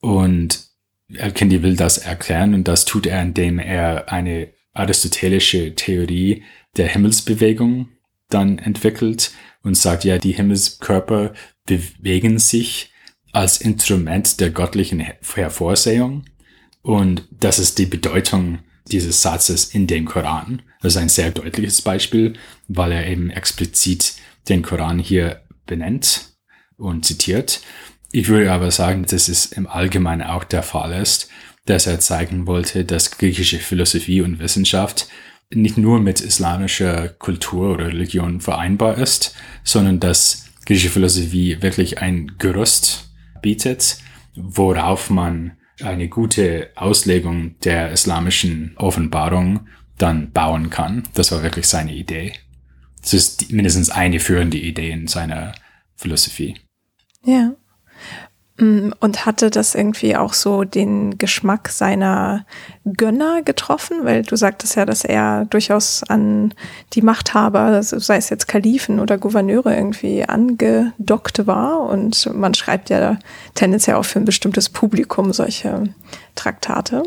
Und Al-Kindi will das erklären und das tut er, indem er eine aristotelische Theorie der Himmelsbewegung dann entwickelt und sagt, ja, die Himmelskörper bewegen sich als Instrument der göttlichen Hervorsehung. Und das ist die Bedeutung dieses Satzes in dem Koran. Das ist ein sehr deutliches Beispiel, weil er eben explizit den Koran hier benennt und zitiert. Ich würde aber sagen, dass es im Allgemeinen auch der Fall ist, dass er zeigen wollte, dass griechische Philosophie und Wissenschaft nicht nur mit islamischer Kultur oder Religion vereinbar ist, sondern dass griechische Philosophie wirklich ein Gerüst bietet, worauf man eine gute Auslegung der islamischen Offenbarung dann bauen kann. Das war wirklich seine Idee. Das ist mindestens eine führende Idee in seiner Philosophie. Ja. Mm, und hatte das irgendwie auch so den Geschmack seiner Gönner getroffen? Weil du sagtest ja, dass er durchaus an die Machthaber, sei es jetzt Kalifen oder Gouverneure, irgendwie angedockt war. Und man schreibt ja tendenziell auch für ein bestimmtes Publikum solche Traktate.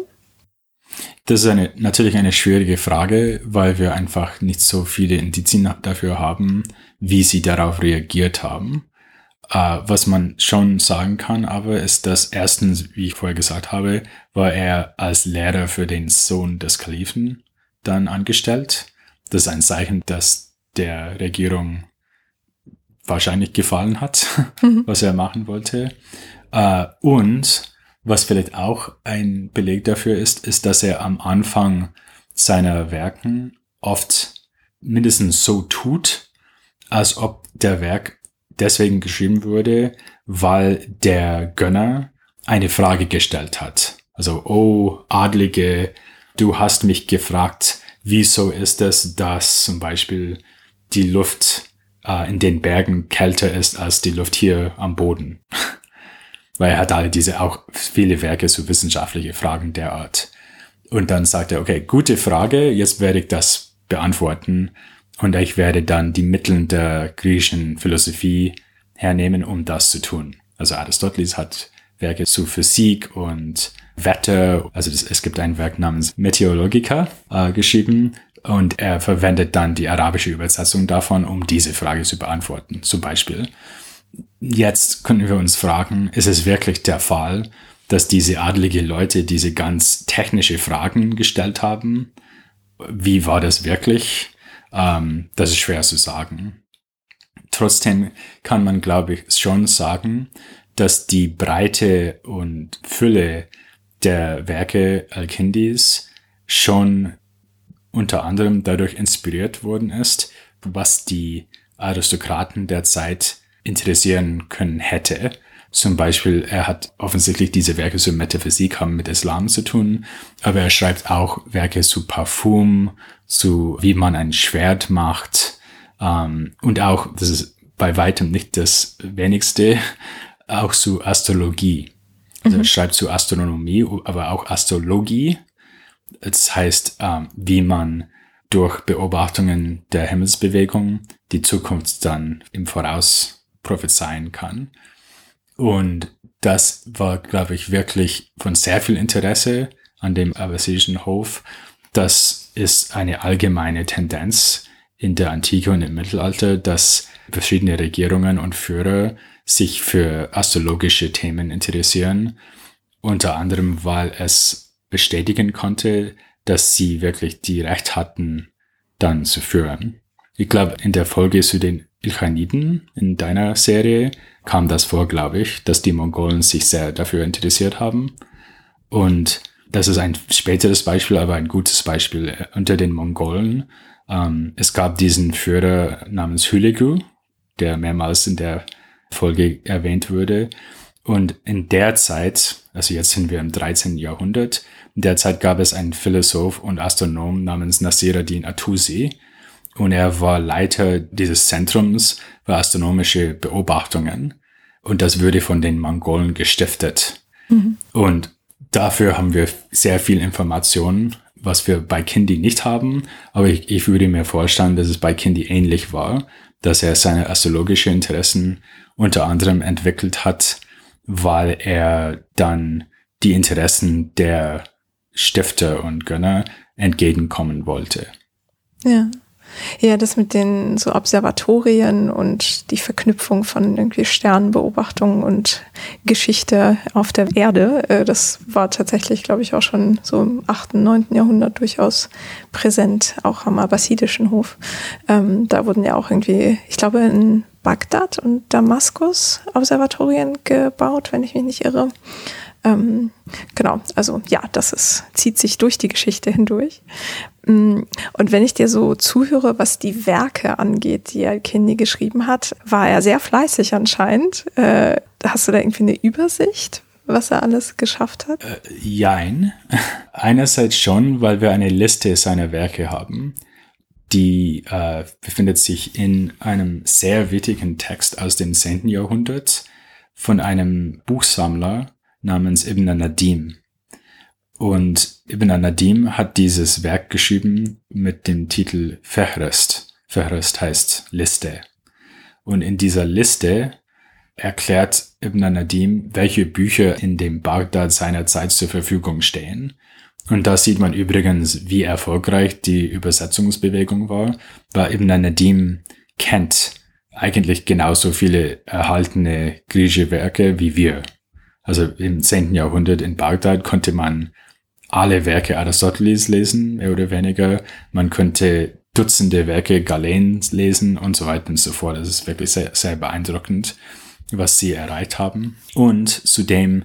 Das ist eine, natürlich eine schwierige Frage, weil wir einfach nicht so viele Indizien dafür haben, wie sie darauf reagiert haben. Uh, was man schon sagen kann, aber ist, dass erstens, wie ich vorher gesagt habe, war er als Lehrer für den Sohn des Kalifen dann angestellt. Das ist ein Zeichen, dass der Regierung wahrscheinlich gefallen hat, mhm. was er machen wollte. Uh, und was vielleicht auch ein Beleg dafür ist, ist, dass er am Anfang seiner Werken oft mindestens so tut, als ob der Werk deswegen geschrieben wurde, weil der Gönner eine Frage gestellt hat. Also, oh, Adlige, du hast mich gefragt, wieso ist es, dass zum Beispiel die Luft äh, in den Bergen kälter ist als die Luft hier am Boden? weil er hat alle diese auch viele Werke zu so wissenschaftliche Fragen der Art. Und dann sagt er, okay, gute Frage, jetzt werde ich das beantworten. Und ich werde dann die Mittel der griechischen Philosophie hernehmen, um das zu tun. Also Aristoteles hat Werke zu Physik und Wetter, also das, es gibt ein Werk namens Meteorologica äh, geschrieben und er verwendet dann die arabische Übersetzung davon, um diese Frage zu beantworten. Zum Beispiel, jetzt können wir uns fragen, ist es wirklich der Fall, dass diese adlige Leute diese ganz technische Fragen gestellt haben? Wie war das wirklich? Ähm, das ist schwer zu sagen. Trotzdem kann man, glaube ich, schon sagen, dass die Breite und Fülle der Werke Al-Kindis schon unter anderem dadurch inspiriert worden ist, was die Aristokraten der Zeit interessieren können hätte. Zum Beispiel, er hat offensichtlich diese Werke zur Metaphysik haben mit Islam zu tun, aber er schreibt auch Werke zu Parfum, zu wie man ein Schwert macht ähm, und auch, das ist bei weitem nicht das wenigste, auch zu Astrologie. Also mhm. er schreibt zu Astronomie, aber auch Astrologie. Das heißt, ähm, wie man durch Beobachtungen der Himmelsbewegung die Zukunft dann im Voraus prophezeien kann. Und das war, glaube ich, wirklich von sehr viel Interesse an dem abbasidischen Hof. Das ist eine allgemeine Tendenz in der Antike und im Mittelalter, dass verschiedene Regierungen und Führer sich für astrologische Themen interessieren, unter anderem, weil es bestätigen konnte, dass sie wirklich die Recht hatten, dann zu führen. Ich glaube, in der Folge zu den Ilkhaniden in deiner Serie kam das vor, glaube ich, dass die Mongolen sich sehr dafür interessiert haben. Und das ist ein späteres Beispiel, aber ein gutes Beispiel unter den Mongolen. Ähm, es gab diesen Führer namens Hülegu, der mehrmals in der Folge erwähnt wurde. Und in der Zeit, also jetzt sind wir im 13. Jahrhundert, in der Zeit gab es einen Philosoph und Astronom namens Nasiruddin Atusi, und er war Leiter dieses Zentrums für astronomische Beobachtungen. und das würde von den Mongolen gestiftet. Mhm. Und dafür haben wir sehr viel Informationen, was wir bei Kindi nicht haben. Aber ich, ich würde mir vorstellen, dass es bei Kindi ähnlich war, dass er seine astrologische Interessen unter anderem entwickelt hat, weil er dann die Interessen der Stifter und Gönner entgegenkommen wollte. Ja. Ja, das mit den so Observatorien und die Verknüpfung von irgendwie Sternbeobachtungen und Geschichte auf der Erde, äh, das war tatsächlich, glaube ich, auch schon so im 8., 9. Jahrhundert durchaus präsent, auch am abbasidischen Hof. Ähm, da wurden ja auch irgendwie, ich glaube, in Bagdad und Damaskus Observatorien gebaut, wenn ich mich nicht irre. Ähm, genau, also ja, das ist, zieht sich durch die Geschichte hindurch. Mm, und wenn ich dir so zuhöre, was die Werke angeht, die Al-Kindi geschrieben hat, war er sehr fleißig anscheinend. Äh, hast du da irgendwie eine Übersicht, was er alles geschafft hat? Äh, jein. Einerseits schon, weil wir eine Liste seiner Werke haben. Die äh, befindet sich in einem sehr wichtigen Text aus dem 10. Jahrhundert von einem Buchsammler, namens Ibn Nadim. Und Ibn Nadim hat dieses Werk geschrieben mit dem Titel Fehrest. Fehrest heißt Liste. Und in dieser Liste erklärt Ibn Nadim, welche Bücher in dem Bagdad seiner Zeit zur Verfügung stehen. Und da sieht man übrigens, wie erfolgreich die Übersetzungsbewegung war, weil Ibn Nadim kennt eigentlich genauso viele erhaltene griechische Werke wie wir. Also im 10. Jahrhundert in Bagdad konnte man alle Werke Aristoteles lesen, mehr oder weniger. Man könnte Dutzende Werke Galens lesen und so weiter und so fort. Das ist wirklich sehr, sehr beeindruckend, was sie erreicht haben. Und zudem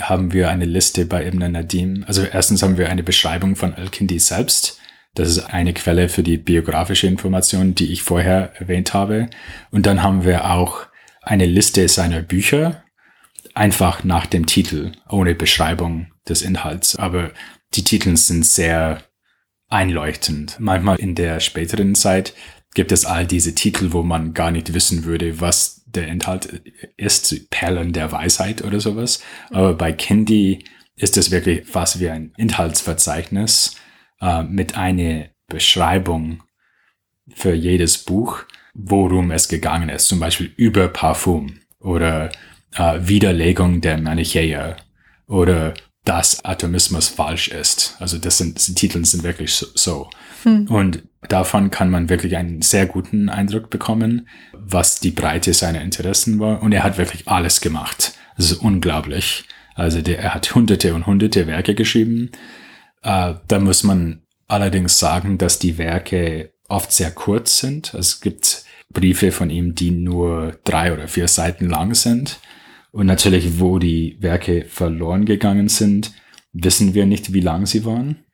haben wir eine Liste bei Ibn Nadim. Also erstens haben wir eine Beschreibung von Al-Kindi selbst. Das ist eine Quelle für die biografische Information, die ich vorher erwähnt habe. Und dann haben wir auch eine Liste seiner Bücher, einfach nach dem Titel, ohne Beschreibung des Inhalts. Aber die Titel sind sehr einleuchtend. Manchmal in der späteren Zeit gibt es all diese Titel, wo man gar nicht wissen würde, was der Inhalt ist, Perlen der Weisheit oder sowas. Aber bei Kindi ist es wirklich fast wie ein Inhaltsverzeichnis äh, mit einer Beschreibung für jedes Buch, worum es gegangen ist. Zum Beispiel über Parfum oder äh, Widerlegung der Manichäer oder dass Atomismus falsch ist. Also das sind, die Titel sind wirklich so. Hm. Und davon kann man wirklich einen sehr guten Eindruck bekommen, was die Breite seiner Interessen war. Und er hat wirklich alles gemacht. Das ist unglaublich. Also der, er hat hunderte und hunderte Werke geschrieben. Äh, da muss man allerdings sagen, dass die Werke oft sehr kurz sind. Es gibt Briefe von ihm, die nur drei oder vier Seiten lang sind. Und natürlich, wo die Werke verloren gegangen sind, wissen wir nicht, wie lang sie waren.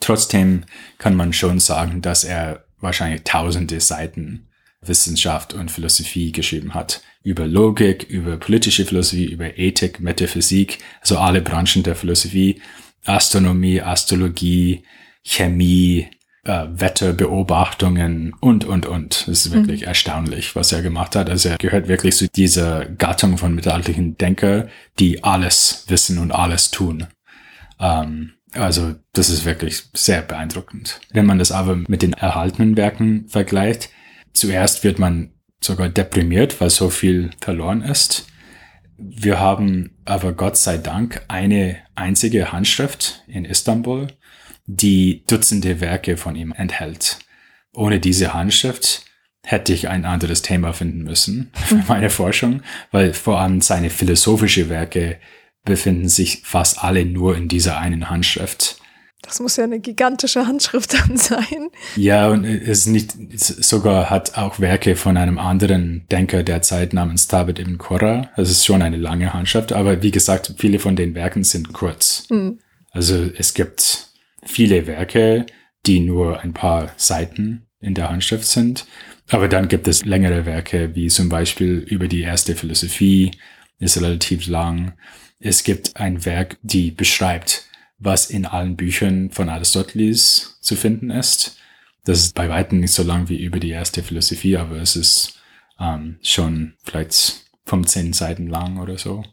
Trotzdem kann man schon sagen, dass er wahrscheinlich tausende Seiten Wissenschaft und Philosophie geschrieben hat. Über Logik, über politische Philosophie, über Ethik, Metaphysik, also alle Branchen der Philosophie, Astronomie, Astrologie, Chemie, äh, Wetterbeobachtungen und, und, und. Es ist wirklich mhm. erstaunlich, was er gemacht hat. Also er gehört wirklich zu dieser Gattung von mittelalterlichen Denker, die alles wissen und alles tun. Ähm, also das ist wirklich sehr beeindruckend. Wenn man das aber mit den erhaltenen Werken vergleicht, zuerst wird man sogar deprimiert, weil so viel verloren ist. Wir haben aber Gott sei Dank eine einzige Handschrift in Istanbul die Dutzende Werke von ihm enthält. Ohne diese Handschrift hätte ich ein anderes Thema finden müssen für meine Forschung, weil vor allem seine philosophische Werke befinden sich fast alle nur in dieser einen Handschrift. Das muss ja eine gigantische Handschrift dann sein. Ja, und es ist nicht, sogar hat auch Werke von einem anderen Denker der Zeit namens Tabit ibn Qurra. Das ist schon eine lange Handschrift, aber wie gesagt, viele von den Werken sind kurz. Hm. Also es gibt viele Werke, die nur ein paar Seiten in der Handschrift sind. Aber dann gibt es längere Werke, wie zum Beispiel über die erste Philosophie, ist relativ lang. Es gibt ein Werk, die beschreibt, was in allen Büchern von Aristoteles zu finden ist. Das ist bei weitem nicht so lang wie über die erste Philosophie, aber es ist ähm, schon vielleicht 15 Seiten lang oder so.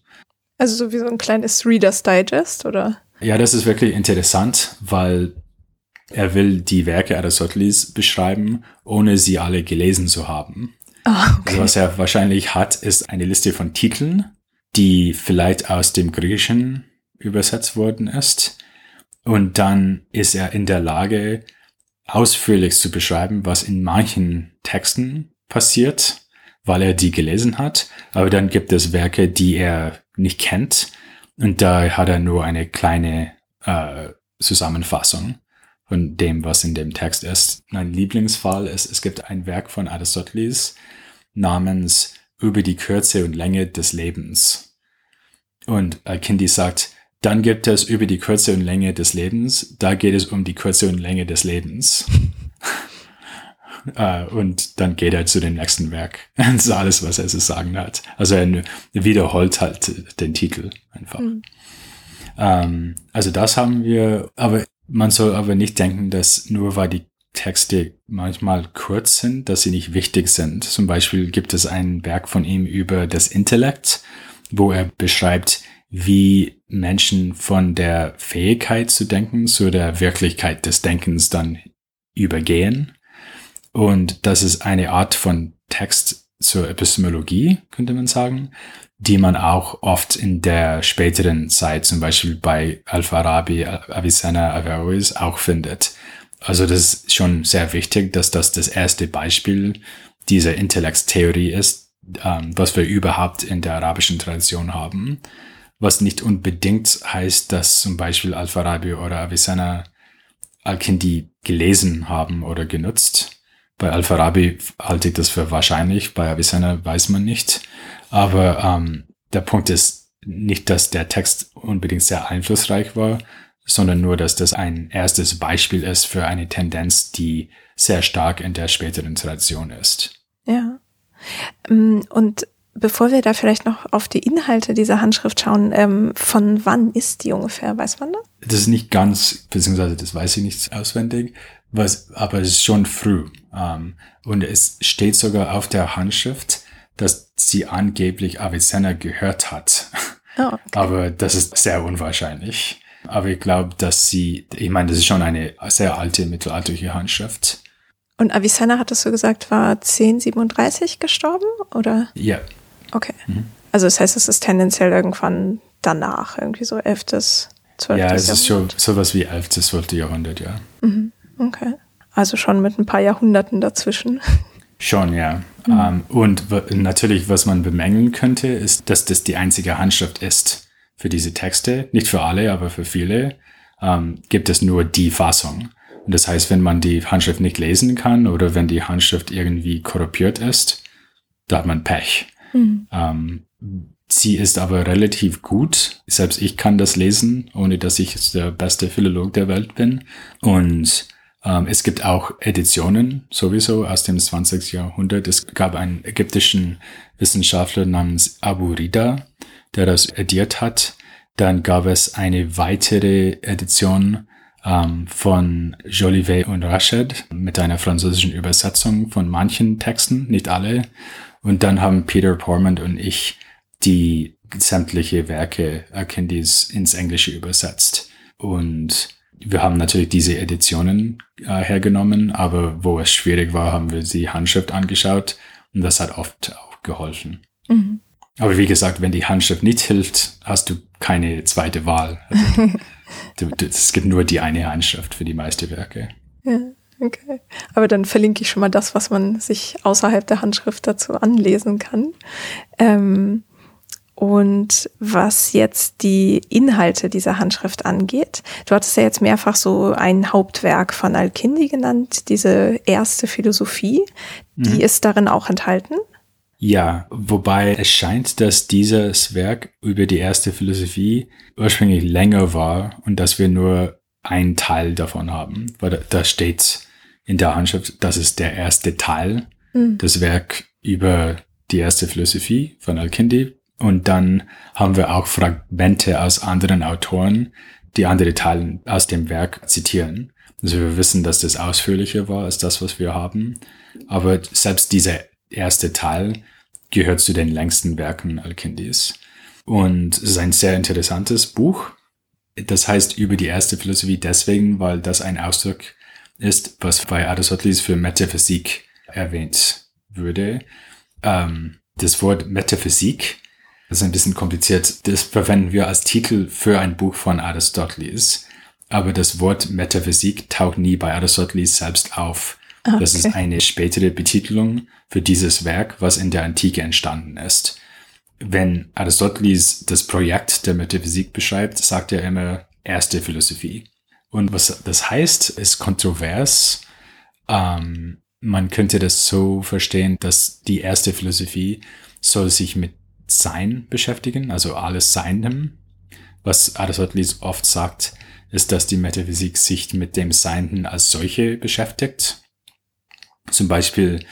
Also so wie so ein kleines Reader's Digest, oder? Ja, das ist wirklich interessant, weil er will die Werke Aristoteles beschreiben, ohne sie alle gelesen zu haben. Ah, okay. Also was er wahrscheinlich hat, ist eine Liste von Titeln, die vielleicht aus dem Griechischen übersetzt worden ist. Und dann ist er in der Lage, ausführlich zu beschreiben, was in manchen Texten passiert, weil er die gelesen hat. Aber dann gibt es Werke, die er nicht kennt. Und da hat er nur eine kleine äh, Zusammenfassung von dem, was in dem Text ist. Mein Lieblingsfall ist, es gibt ein Werk von Aristoteles namens Über die Kürze und Länge des Lebens. Und Kindi sagt, dann gibt es über die Kürze und Länge des Lebens, da geht es um die Kürze und Länge des Lebens. uh, und dann geht er zu dem nächsten Werk. Das ist alles, was er zu sagen hat. Also er wiederholt halt den Titel einfach. Mhm. Ähm, also das haben wir, aber man soll aber nicht denken, dass nur weil die Texte manchmal kurz sind, dass sie nicht wichtig sind. Zum Beispiel gibt es ein Werk von ihm über das Intellekt, wo er beschreibt, wie Menschen von der Fähigkeit zu denken zu der Wirklichkeit des Denkens dann übergehen. Und das ist eine Art von Text zur Epistemologie, könnte man sagen, die man auch oft in der späteren Zeit, zum Beispiel bei Al-Farabi, Avicenna, Averroes, auch findet. Also das ist schon sehr wichtig, dass das das erste Beispiel dieser Intellektstheorie ist, ähm, was wir überhaupt in der arabischen Tradition haben. Was nicht unbedingt heißt, dass zum Beispiel Al-Farabi oder Avicenna Al-Kindi gelesen haben oder genutzt. Bei Al-Farabi halte ich das für wahrscheinlich, bei Avicenna weiß man nicht. Aber ähm, der Punkt ist nicht, dass der Text unbedingt sehr einflussreich war, sondern nur, dass das ein erstes Beispiel ist für eine Tendenz, die sehr stark in der späteren Tradition ist. Ja. Ähm, und bevor wir da vielleicht noch auf die Inhalte dieser Handschrift schauen, ähm, von wann ist die ungefähr? Weiß man das? Das ist nicht ganz, beziehungsweise das weiß ich nicht auswendig, was, aber es ist schon früh. Ähm, und es steht sogar auf der Handschrift, dass sie angeblich Avicenna gehört hat. Oh, okay. Aber das ist sehr unwahrscheinlich. Aber ich glaube, dass sie, ich meine, das ist schon eine sehr alte mittelalterliche Handschrift. Und Avicenna, hattest du gesagt, war 1037 gestorben, oder? Ja. Okay. Mhm. Also das heißt, es ist tendenziell irgendwann danach, irgendwie so 11., 12. Ja, es ist schon sowas wie 11., 12. Jahrhundert, ja. Mhm. Okay. Also schon mit ein paar Jahrhunderten dazwischen. Schon, ja. Mhm. Um, ähm, und natürlich, was man bemängeln könnte, ist, dass das die einzige Handschrift ist für diese Texte. Nicht für alle, aber für viele um, ähm, gibt es nur die Fassung. Und das heißt, wenn man die Handschrift nicht lesen kann oder wenn die Handschrift irgendwie korruptiert ist, da hat man Pech. Mhm. Um, ähm, sie ist aber relativ gut. Selbst ich kann das lesen, ohne dass ich der beste Philolog der Welt bin. Und es gibt auch Editionen sowieso aus dem 20. Jahrhundert. Es gab einen ägyptischen Wissenschaftler namens Abu Rida, der das ediert hat. Dann gab es eine weitere Edition ähm, von Jolivet und Rached mit einer französischen Übersetzung von manchen Texten, nicht alle. Und dann haben Peter Portman und ich die sämtliche Werke Akindis ins Englische übersetzt. Und wir haben natürlich diese Editionen äh, hergenommen, aber wo es schwierig war, haben wir die Handschrift angeschaut und das hat oft auch geholfen. Mhm. Aber wie gesagt, wenn die Handschrift nicht hilft, hast du keine zweite Wahl. Also, du, du, es gibt nur die eine Handschrift für die meisten Werke. Ja, okay. Aber dann verlinke ich schon mal das, was man sich außerhalb der Handschrift dazu anlesen kann. Ähm, und was jetzt die Inhalte dieser Handschrift angeht, du hattest ja jetzt mehrfach so ein Hauptwerk von Al-Kindi genannt, diese erste Philosophie, die mhm. ist darin auch enthalten. Ja, wobei es scheint, dass dieses Werk über die erste Philosophie ursprünglich länger war und dass wir nur einen Teil davon haben. Weil da steht in der Handschrift, das ist der erste Teil, mhm. das Werk über die erste Philosophie von Al-Kindi und dann haben wir auch Fragmente aus anderen Autoren, die andere Teile aus dem Werk zitieren. Also wir wissen, dass das ausführlicher war als das, was wir haben. Aber selbst dieser erste Teil gehört zu den längsten Werken Al-Kindis. Und es ist ein sehr interessantes Buch. Das heißt über die erste Philosophie deswegen, weil das ein Ausdruck ist, was bei Aristoteles für Metaphysik erwähnt würde. Ähm, das Wort Metaphysik ist ein bisschen kompliziert. Das verwenden wir als Titel für ein Buch von Aristoteles. Aber das Wort Metaphysik taucht nie bei Aristoteles selbst auf. Okay. Das ist eine spätere Betitelung für dieses Werk, was in der Antike entstanden ist. Wenn Aristoteles das Projekt der Metaphysik beschreibt, sagt er immer erste Philosophie. Und was das heißt, ist kontrovers. Ähm, man könnte das so verstehen, dass die erste Philosophie soll sich mit Sein beschäftigen, also alles Seinem. Was Aristoteles oft sagt, ist, dass die Metaphysik sich mit dem Seienden als solche beschäftigt. Zum Beispiel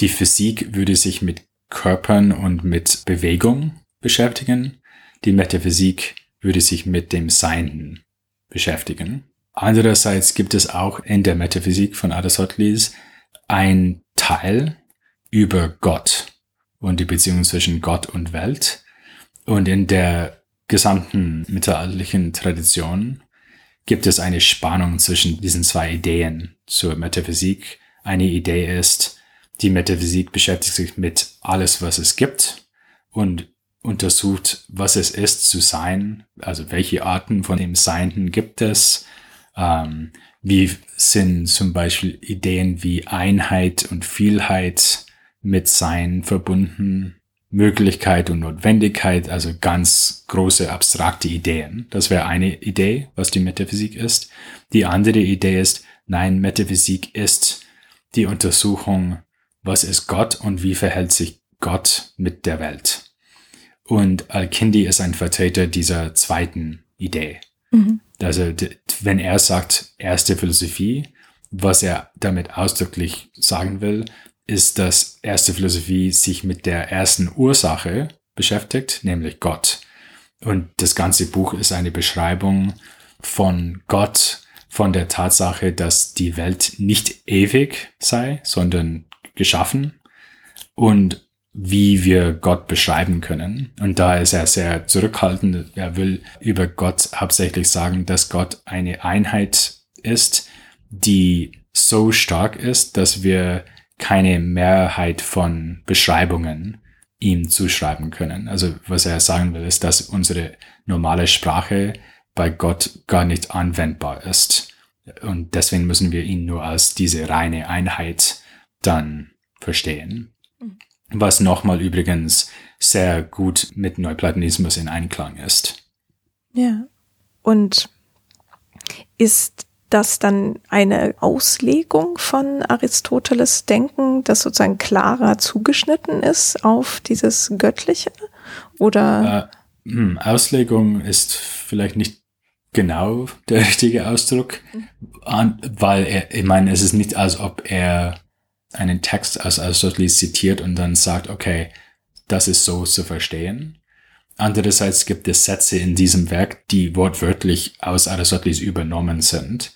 die Physik würde sich mit Körpern und mit Bewegung beschäftigen. Die Metaphysik würde sich mit dem Seienden beschäftigen. Andererseits gibt es auch in der Metaphysik von Aristoteles ein Teil über Gott und die Beziehung zwischen Gott und Welt. Und in der gesamten mittelalterlichen Tradition gibt es eine Spannung zwischen diesen zwei Ideen zur Metaphysik. Eine Idee ist, die Metaphysik beschäftigt sich mit alles, was es gibt und untersucht, was es ist zu sein, also welche Arten von dem Seienden gibt es, ähm, wie sind zum Beispiel Ideen wie Einheit und Vielheit mit Sein verbunden, Möglichkeit und Notwendigkeit, also ganz große abstrakte Ideen. Das wäre eine Idee, was die Metaphysik ist. Die andere Idee ist, nein, Metaphysik ist die Untersuchung, was ist Gott und wie verhält sich Gott mit der Welt. Und Al-Kindi ist ein Vertreter dieser zweiten Idee. Mhm. Also wenn er sagt erste Philosophie, was er damit ausdrücklich sagen will, ist, dass erste Philosophie sich mit der ersten Ursache beschäftigt, nämlich Gott. Und das ganze Buch ist eine Beschreibung von Gott, von der Tatsache, dass die Welt nicht ewig sei, sondern geschaffen und wie wir Gott beschreiben können. Und da ist er sehr zurückhaltend. Er will über Gott hauptsächlich sagen, dass Gott eine Einheit ist, die so stark ist, dass wir keine Mehrheit von Beschreibungen ihm zuschreiben können. Also was er sagen will, ist, dass unsere normale Sprache bei Gott gar nicht anwendbar ist. Und deswegen müssen wir ihn nur als diese reine Einheit dann verstehen. Mhm. Was nochmal übrigens sehr gut mit Neuplatonismus in Einklang ist. Ja. Und ist das dann eine Auslegung von Aristoteles Denken, das sozusagen klarer zugeschnitten ist auf dieses Göttliche? Oder? Äh, hm, Auslegung ist vielleicht nicht genau der richtige Ausdruck, mhm. weil er, ich meine, es ist nicht, als ob er einen Text aus Aristoteles zitiert und dann sagt, okay, das ist so zu verstehen. Andererseits gibt es Sätze in diesem Werk, die wortwörtlich aus Aristoteles übernommen sind.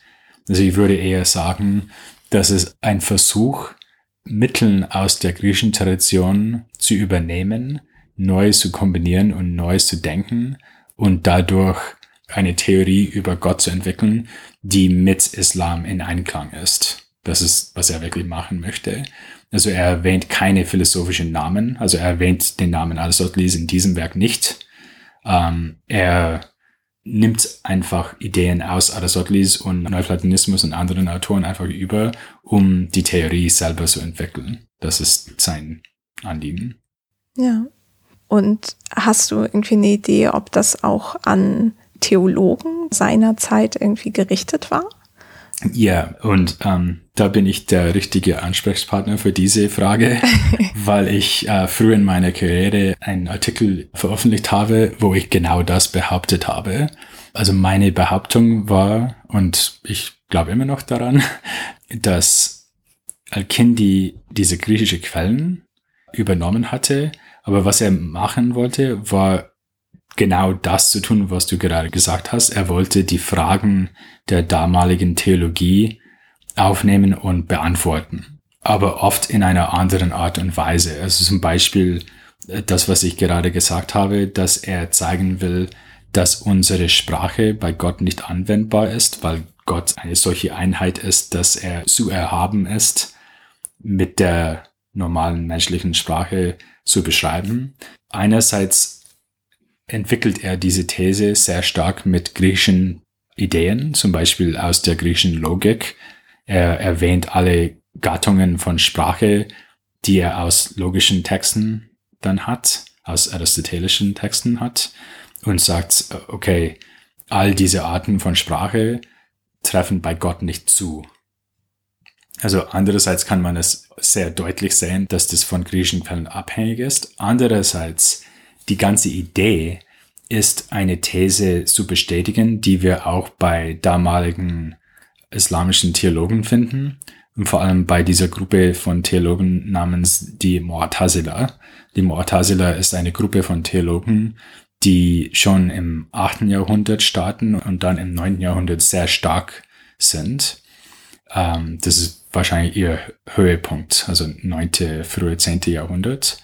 Also ich würde eher sagen, dass es ein Versuch, Mitteln aus der griechischen Tradition zu übernehmen, neu zu kombinieren und neu zu denken und dadurch eine Theorie über Gott zu entwickeln, die mit Islam in Einklang ist. Das ist, was er wirklich machen möchte. Also er erwähnt keine philosophischen Namen. Also er erwähnt den Namen Aristoteles in diesem Werk nicht. Ähm, er nimmt einfach Ideen aus Aristoteles und Neuplatonismus und anderen Autoren einfach über, um die Theorie selber zu entwickeln. Das ist sein Anliegen. Ja. Und hast du irgendwie eine Idee, ob das auch an Theologen seiner Zeit irgendwie gerichtet war? Ja, und ähm, da bin ich der richtige Ansprechpartner für diese Frage, weil ich äh, früher in meiner Karriere einen Artikel veröffentlicht habe, wo ich genau das behauptet habe. Also meine Behauptung war, und ich glaube immer noch daran, dass Al-Kindi diese griechische Quellen übernommen hatte, aber was er machen wollte, war genau das zu tun, was du gerade gesagt hast. Er wollte die Fragen der damaligen Theologie aufnehmen und beantworten. aber oft in einer anderen Art und Weise. Also zum Beispiel äh, das, was ich gerade gesagt habe, dass er zeigen will, dass unsere Sprache bei Gott nicht anwendbar ist, weil Gott eine solche Einheit ist, dass er zu erhaben ist, mit der normalen menschlichen Sprache zu beschreiben. Einerseits entwickelt er diese These sehr stark mit griechischen Ideen, zum Beispiel aus der griechischen Logik. Er erwähnt alle Gattungen von Sprache, die er aus logischen Texten dann hat, aus aristotelischen Texten hat und sagt, okay, all diese Arten von Sprache treffen bei Gott nicht zu. Also andererseits kann man es sehr deutlich sehen, dass das von griechischen Quellen abhängig ist. Andererseits, die ganze Idee ist eine These zu bestätigen, die wir auch bei damaligen islamischen Theologen finden. Und vor allem bei dieser Gruppe von Theologen namens die Mu'tazila. Die Mu'tazila ist eine Gruppe von Theologen, die schon im 8. Jahrhundert starten und dann im 9. Jahrhundert sehr stark sind. Ähm, das ist wahrscheinlich ihr Höhepunkt, also 9., frühe 10. Jahrhundert.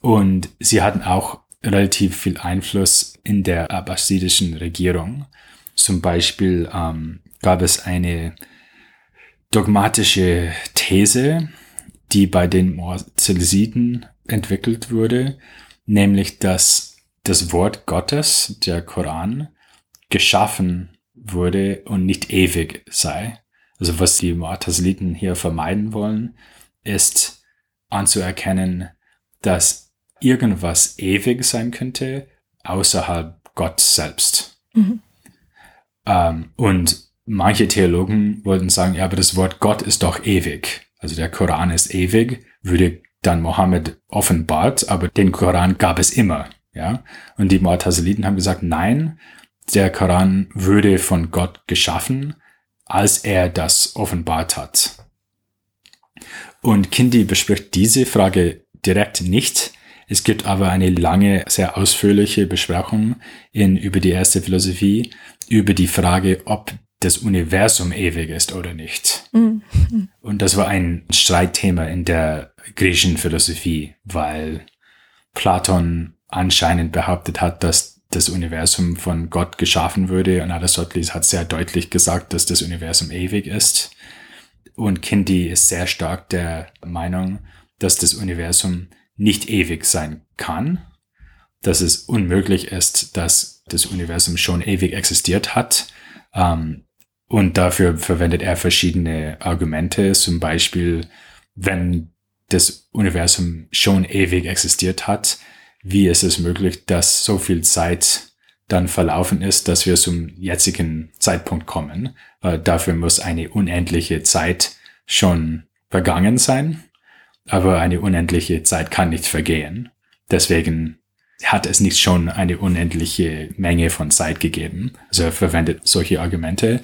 Und sie hatten auch relativ viel Einfluss in der abbasidischen Regierung. Zum Beispiel ähm, gab es eine dogmatische These, die bei den Mu'taziliten entwickelt wurde, nämlich dass das Wort Gottes, der Koran, geschaffen wurde und nicht ewig sei. Also was die Mu'taziliten hier vermeiden wollen, ist anzuerkennen, dass irgendwas ewig sein könnte, außerhalb Gott selbst. Mhm. Ähm, und manche Theologen wollten sagen, ja, aber das Wort Gott ist doch ewig. Also der Koran ist ewig, würde dann Mohammed offenbart, aber den Koran gab es immer. Ja, und die Mu'taziliten haben gesagt, nein, der Koran würde von Gott geschaffen, als er das offenbart hat. Und Kindi bespricht diese Frage direkt nicht. Es gibt aber eine lange, sehr ausführliche Besprechung in, über die erste Philosophie, über die Frage, ob das Universum ewig ist oder nicht. Mhm. Und das war ein Streitthema in der griechischen Philosophie, weil Platon anscheinend behauptet hat, dass das Universum von Gott geschaffen würde und Aristoteles hat sehr deutlich gesagt, dass das Universum ewig ist. Und Kindi ist sehr stark der Meinung, dass das Universum nicht ewig sein kann, dass es unmöglich ist, dass das Universum schon ewig existiert hat. Ähm, und dafür verwendet er verschiedene Argumente, zum Beispiel, wenn das Universum schon ewig existiert hat, wie ist es möglich, dass so viel Zeit dann verlaufen ist, dass wir zum jetzigen Zeitpunkt kommen. Weil dafür muss eine unendliche Zeit schon vergangen sein, aber eine unendliche Zeit kann nicht vergehen. Deswegen hat es nicht schon eine unendliche Menge von Zeit gegeben. Also er verwendet solche Argumente.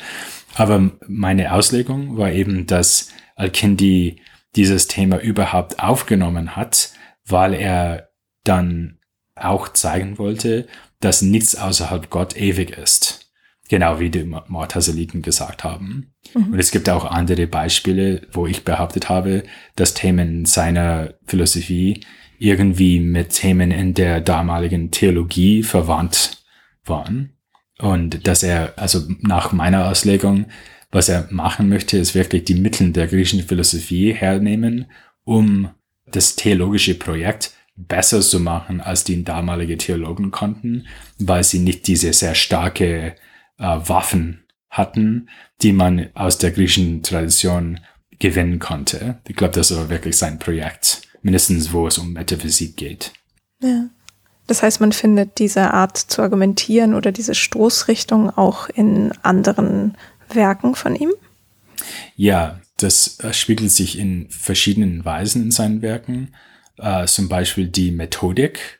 Aber meine Auslegung war eben, dass Al-Kindi dieses Thema überhaupt aufgenommen hat, weil er dann auch zeigen wollte, dass nichts außerhalb Gott ewig ist. Genau wie die Mu'taziliten gesagt haben. Mhm. Und es gibt auch andere Beispiele, wo ich behauptet habe, dass Themen seiner Philosophie irgendwie mit Themen in der damaligen Theologie verwandt waren. Und dass er, also nach meiner Auslegung, was er machen möchte, ist wirklich die Mittel der griechischen Philosophie hernehmen, um das theologische Projekt besser zu machen, als die damalige Theologen konnten, weil sie nicht diese sehr starke äh, Waffen hatten, die man aus der griechischen Tradition gewinnen konnte. Ich glaube, das war wirklich sein Projekt, mindestens wo es um Metaphysik geht. Ja. Das heißt, man findet diese Art zu argumentieren oder diese Stoßrichtung auch in anderen Werken von ihm? Ja, das spiegelt sich in verschiedenen Weisen in seinen Werken. Äh, zum Beispiel die Methodik.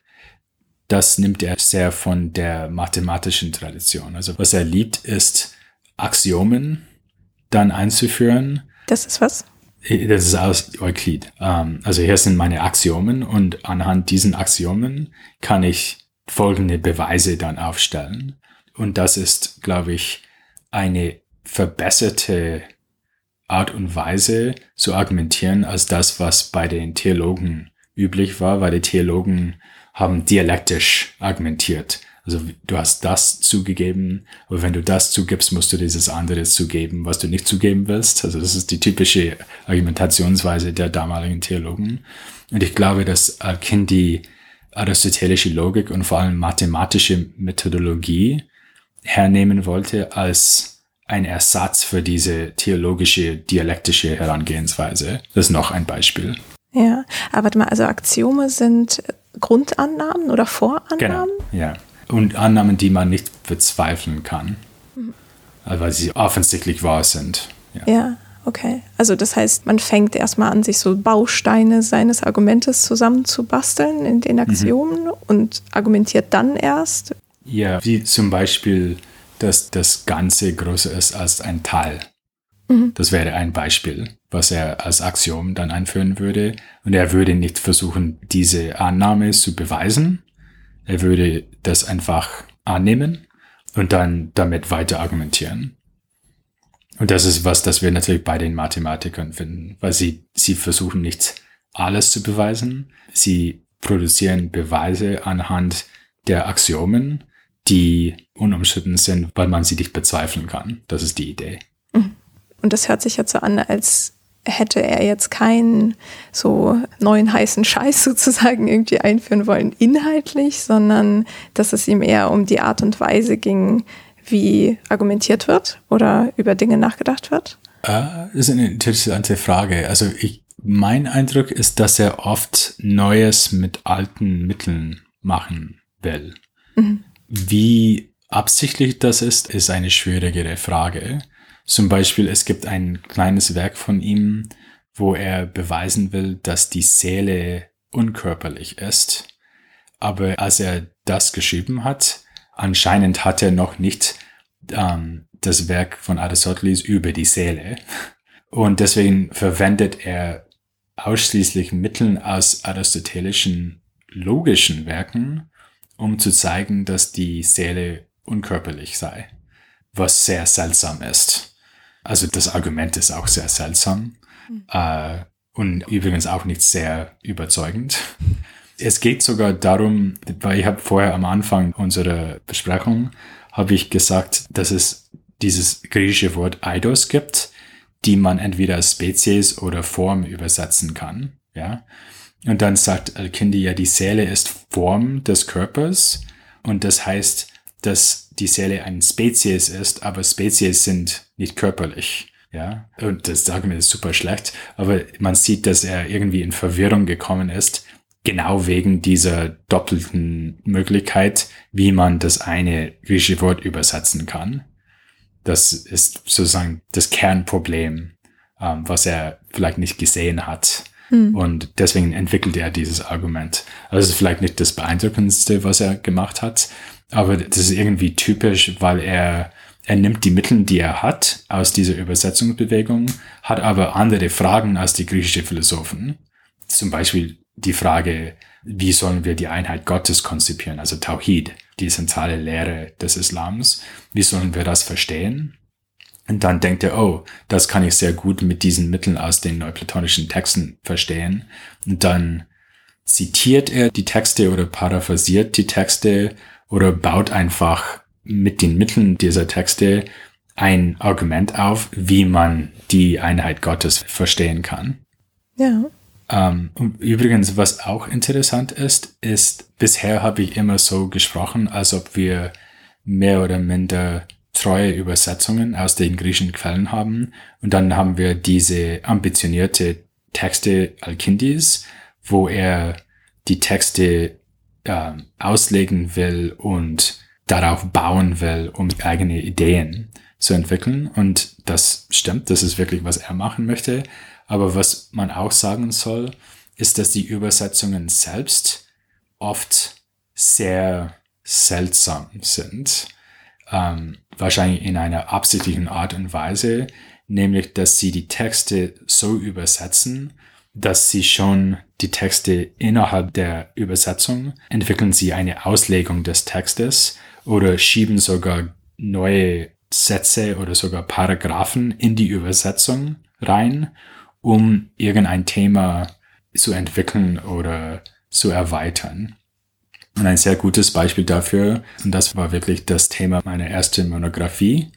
Das nimmt er sehr von der mathematischen Tradition. Also was er liebt, ist Axiomen dann einzuführen. Das ist was? Das ist aus Euklid. Ähm, also hier sind meine Axiomen und anhand diesen Axiomen kann ich folgende Beweise dann aufstellen. Und das ist, glaube ich, eine verbesserte Art und Weise zu argumentieren als das, was bei den Theologen üblich war, weil die Theologen haben dialektisch argumentiert. Also du hast das zugegeben, aber wenn du das zugibst, musst du dieses andere zugeben, was du nicht zugeben willst. Also das ist die typische Argumentationsweise der damaligen Theologen. Und ich glaube, dass Al-Kindi aristotelische Logik und vor allem mathematische Methodologie hernehmen wollte als ein Ersatz für diese theologische, dialektische Herangehensweise. Das ist noch ein Beispiel. Ja, aber warte mal, also Axiome sind Grundannahmen oder Vorannahmen? Genau, ja. Und Annahmen, die man nicht bezweifeln kann, mhm. weil sie offensichtlich wahr sind. Ja. ja. Okay, also das heißt, man fängt erstmal an, sich so Bausteine seines Argumentes zusammenzubasteln in den. Axiomen mhm. und argumentiert dann erst. Ja, wie zum Beispiel, dass das Ganze größer ist als ein Teil. Mhm. Das wäre ein Beispiel, was er als Axiom dann einführen würde. Und er würde nicht versuchen, diese Annahme zu beweisen. Er würde das einfach annehmen und dann damit weiter argumentieren. Und das ist was, das wir natürlich bei den Mathematikern finden, weil sie, sie versuchen nicht alles zu beweisen. Sie produzieren Beweise anhand der Axiomen, die unumstritten sind, weil man sie nicht bezweifeln kann. Das ist die Idee. Und das hört sich jetzt so an, als hätte er jetzt keinen so neuen heißen Scheiß sozusagen irgendwie einführen wollen inhaltlich, sondern dass es ihm eher um die Art und Weise ging, wie argumentiert wird oder über Dinge nachgedacht wird? Uh, das ist eine interessante Frage. Also ich, mein Eindruck ist, dass er oft Neues mit alten Mitteln machen will. Mhm. Wie absichtlich das ist, ist eine schwierigere Frage. Zum Beispiel, es gibt ein kleines Werk von ihm, wo er beweisen will, dass die Seele unkörperlich ist. Aber als er das geschrieben hat, anscheinend hat er noch nicht ähm, das Werk von Aristoteles über die Seele. Und deswegen verwendet er ausschließlich Mittel aus aristotelischen logischen Werken, um zu zeigen, dass die Seele unkörperlich sei, was sehr seltsam ist. Also das Argument ist auch sehr seltsam mhm. äh, und übrigens auch nicht sehr überzeugend. Es geht sogar darum, weil ich habe vorher am Anfang unserer Besprechung habe ich gesagt, dass es dieses griechische Wort eidos gibt, die man entweder als Spezies oder Form übersetzen kann. Ja. Und dann sagt Al-Kindi ja, die Seele ist Form des Körpers und das heißt, dass die Seele eine Spezies ist, aber Spezies sind nicht körperlich. Ja, und das wir ist super schlecht, aber man sieht, dass er irgendwie in Verwirrung gekommen ist, genau wegen dieser doppelten Möglichkeit, wie man das eine griechische Wort übersetzen kann. Das ist sozusagen das Kernproblem, ähm, was er vielleicht nicht gesehen hat. Hm. Und deswegen entwickelt er dieses Argument. Also es ist vielleicht nicht das beeindruckendste, was er gemacht hat, aber das ist irgendwie typisch, weil er, er nimmt die Mittel, die er hat aus dieser Übersetzungsbewegung, hat aber andere Fragen als die griechische Philosophen. Zum Beispiel die Frage, wie sollen wir die Einheit Gottes konzipieren, also Tawhid, die zentrale Lehre des Islams. Wie sollen wir das verstehen? Und dann denkt er, oh, das kann ich sehr gut mit diesen Mitteln aus den neuplatonischen Texten verstehen. Und dann zitiert er die Texte oder paraphrasiert die Texte oder baut einfach mit den Mitteln dieser Texte ein Argument auf, wie man die Einheit Gottes verstehen kann. Ja. Ähm, übrigens, was auch interessant ist, ist, bisher habe ich immer so gesprochen, als ob wir mehr oder minder treue Übersetzungen aus den griechischen Quellen haben. Und dann haben wir diese ambitionierte Texte Alkindis, wo er die Texte äh, auslegen will und darauf bauen will, um eigene Ideen zu entwickeln. Und das stimmt, das ist wirklich, was er machen möchte. Aber was man auch sagen soll, ist, dass die Übersetzungen selbst oft sehr seltsam sind. Ähm, wahrscheinlich in einer absichtlichen Art und Weise, nämlich dass sie die Texte so übersetzen, dass sie schon die Texte innerhalb der Übersetzung entwickeln sie eine Auslegung des Textes oder schieben sogar neue Sätze oder sogar Paragraphen in die Übersetzung rein, um irgendein Thema zu entwickeln oder zu erweitern. Und ein sehr gutes Beispiel dafür, und das war wirklich das Thema meiner ersten Monographie,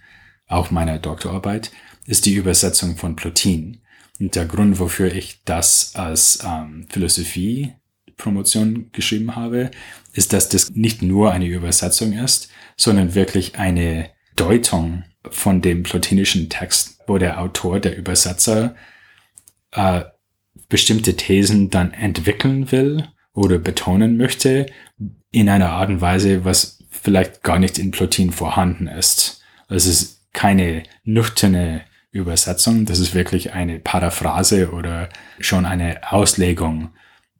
auch meiner Doktorarbeit, ist die Übersetzung von Plotin. Und der Grund, wofür ich das als ähm, Philosophie-Promotion geschrieben habe, ist, dass das nicht nur eine Übersetzung ist, sondern wirklich eine Deutung von dem plotinischen Text, wo der Autor, der Übersetzer, äh, bestimmte Thesen dann entwickeln will oder betonen möchte in einer Art und Weise, was vielleicht gar nicht in Plotin vorhanden ist. Also es ist keine nüchterne Übersetzung, das ist wirklich eine Paraphrase oder schon eine Auslegung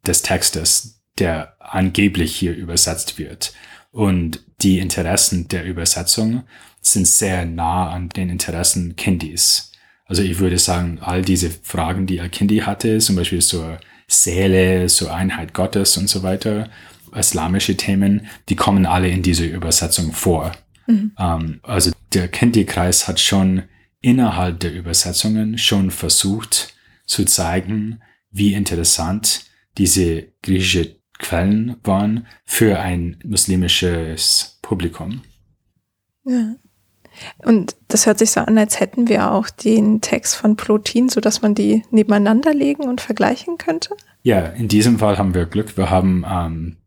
des Textes, der angeblich hier übersetzt wird. Und die Interessen der Übersetzung sind sehr nah an den Interessen Kindis. Also ich würde sagen, all diese Fragen, die Al-Kindi hatte, zum Beispiel zur Seele, zur Einheit Gottes und so weiter, islamische Themen, die kommen alle in dieser Übersetzung vor. Mhm. Ähm, also der Kindi-Kreis hat schon innerhalb der Übersetzungen schon versucht zu zeigen, wie interessant diese griechische Quellen waren für ein muslimisches Publikum. Ja. Und das hört sich so an, als hätten wir auch den Text von Plotin, so dass man die nebeneinander legen und vergleichen könnte. Ja, in diesem Fall haben wir Glück. Wir haben ähm,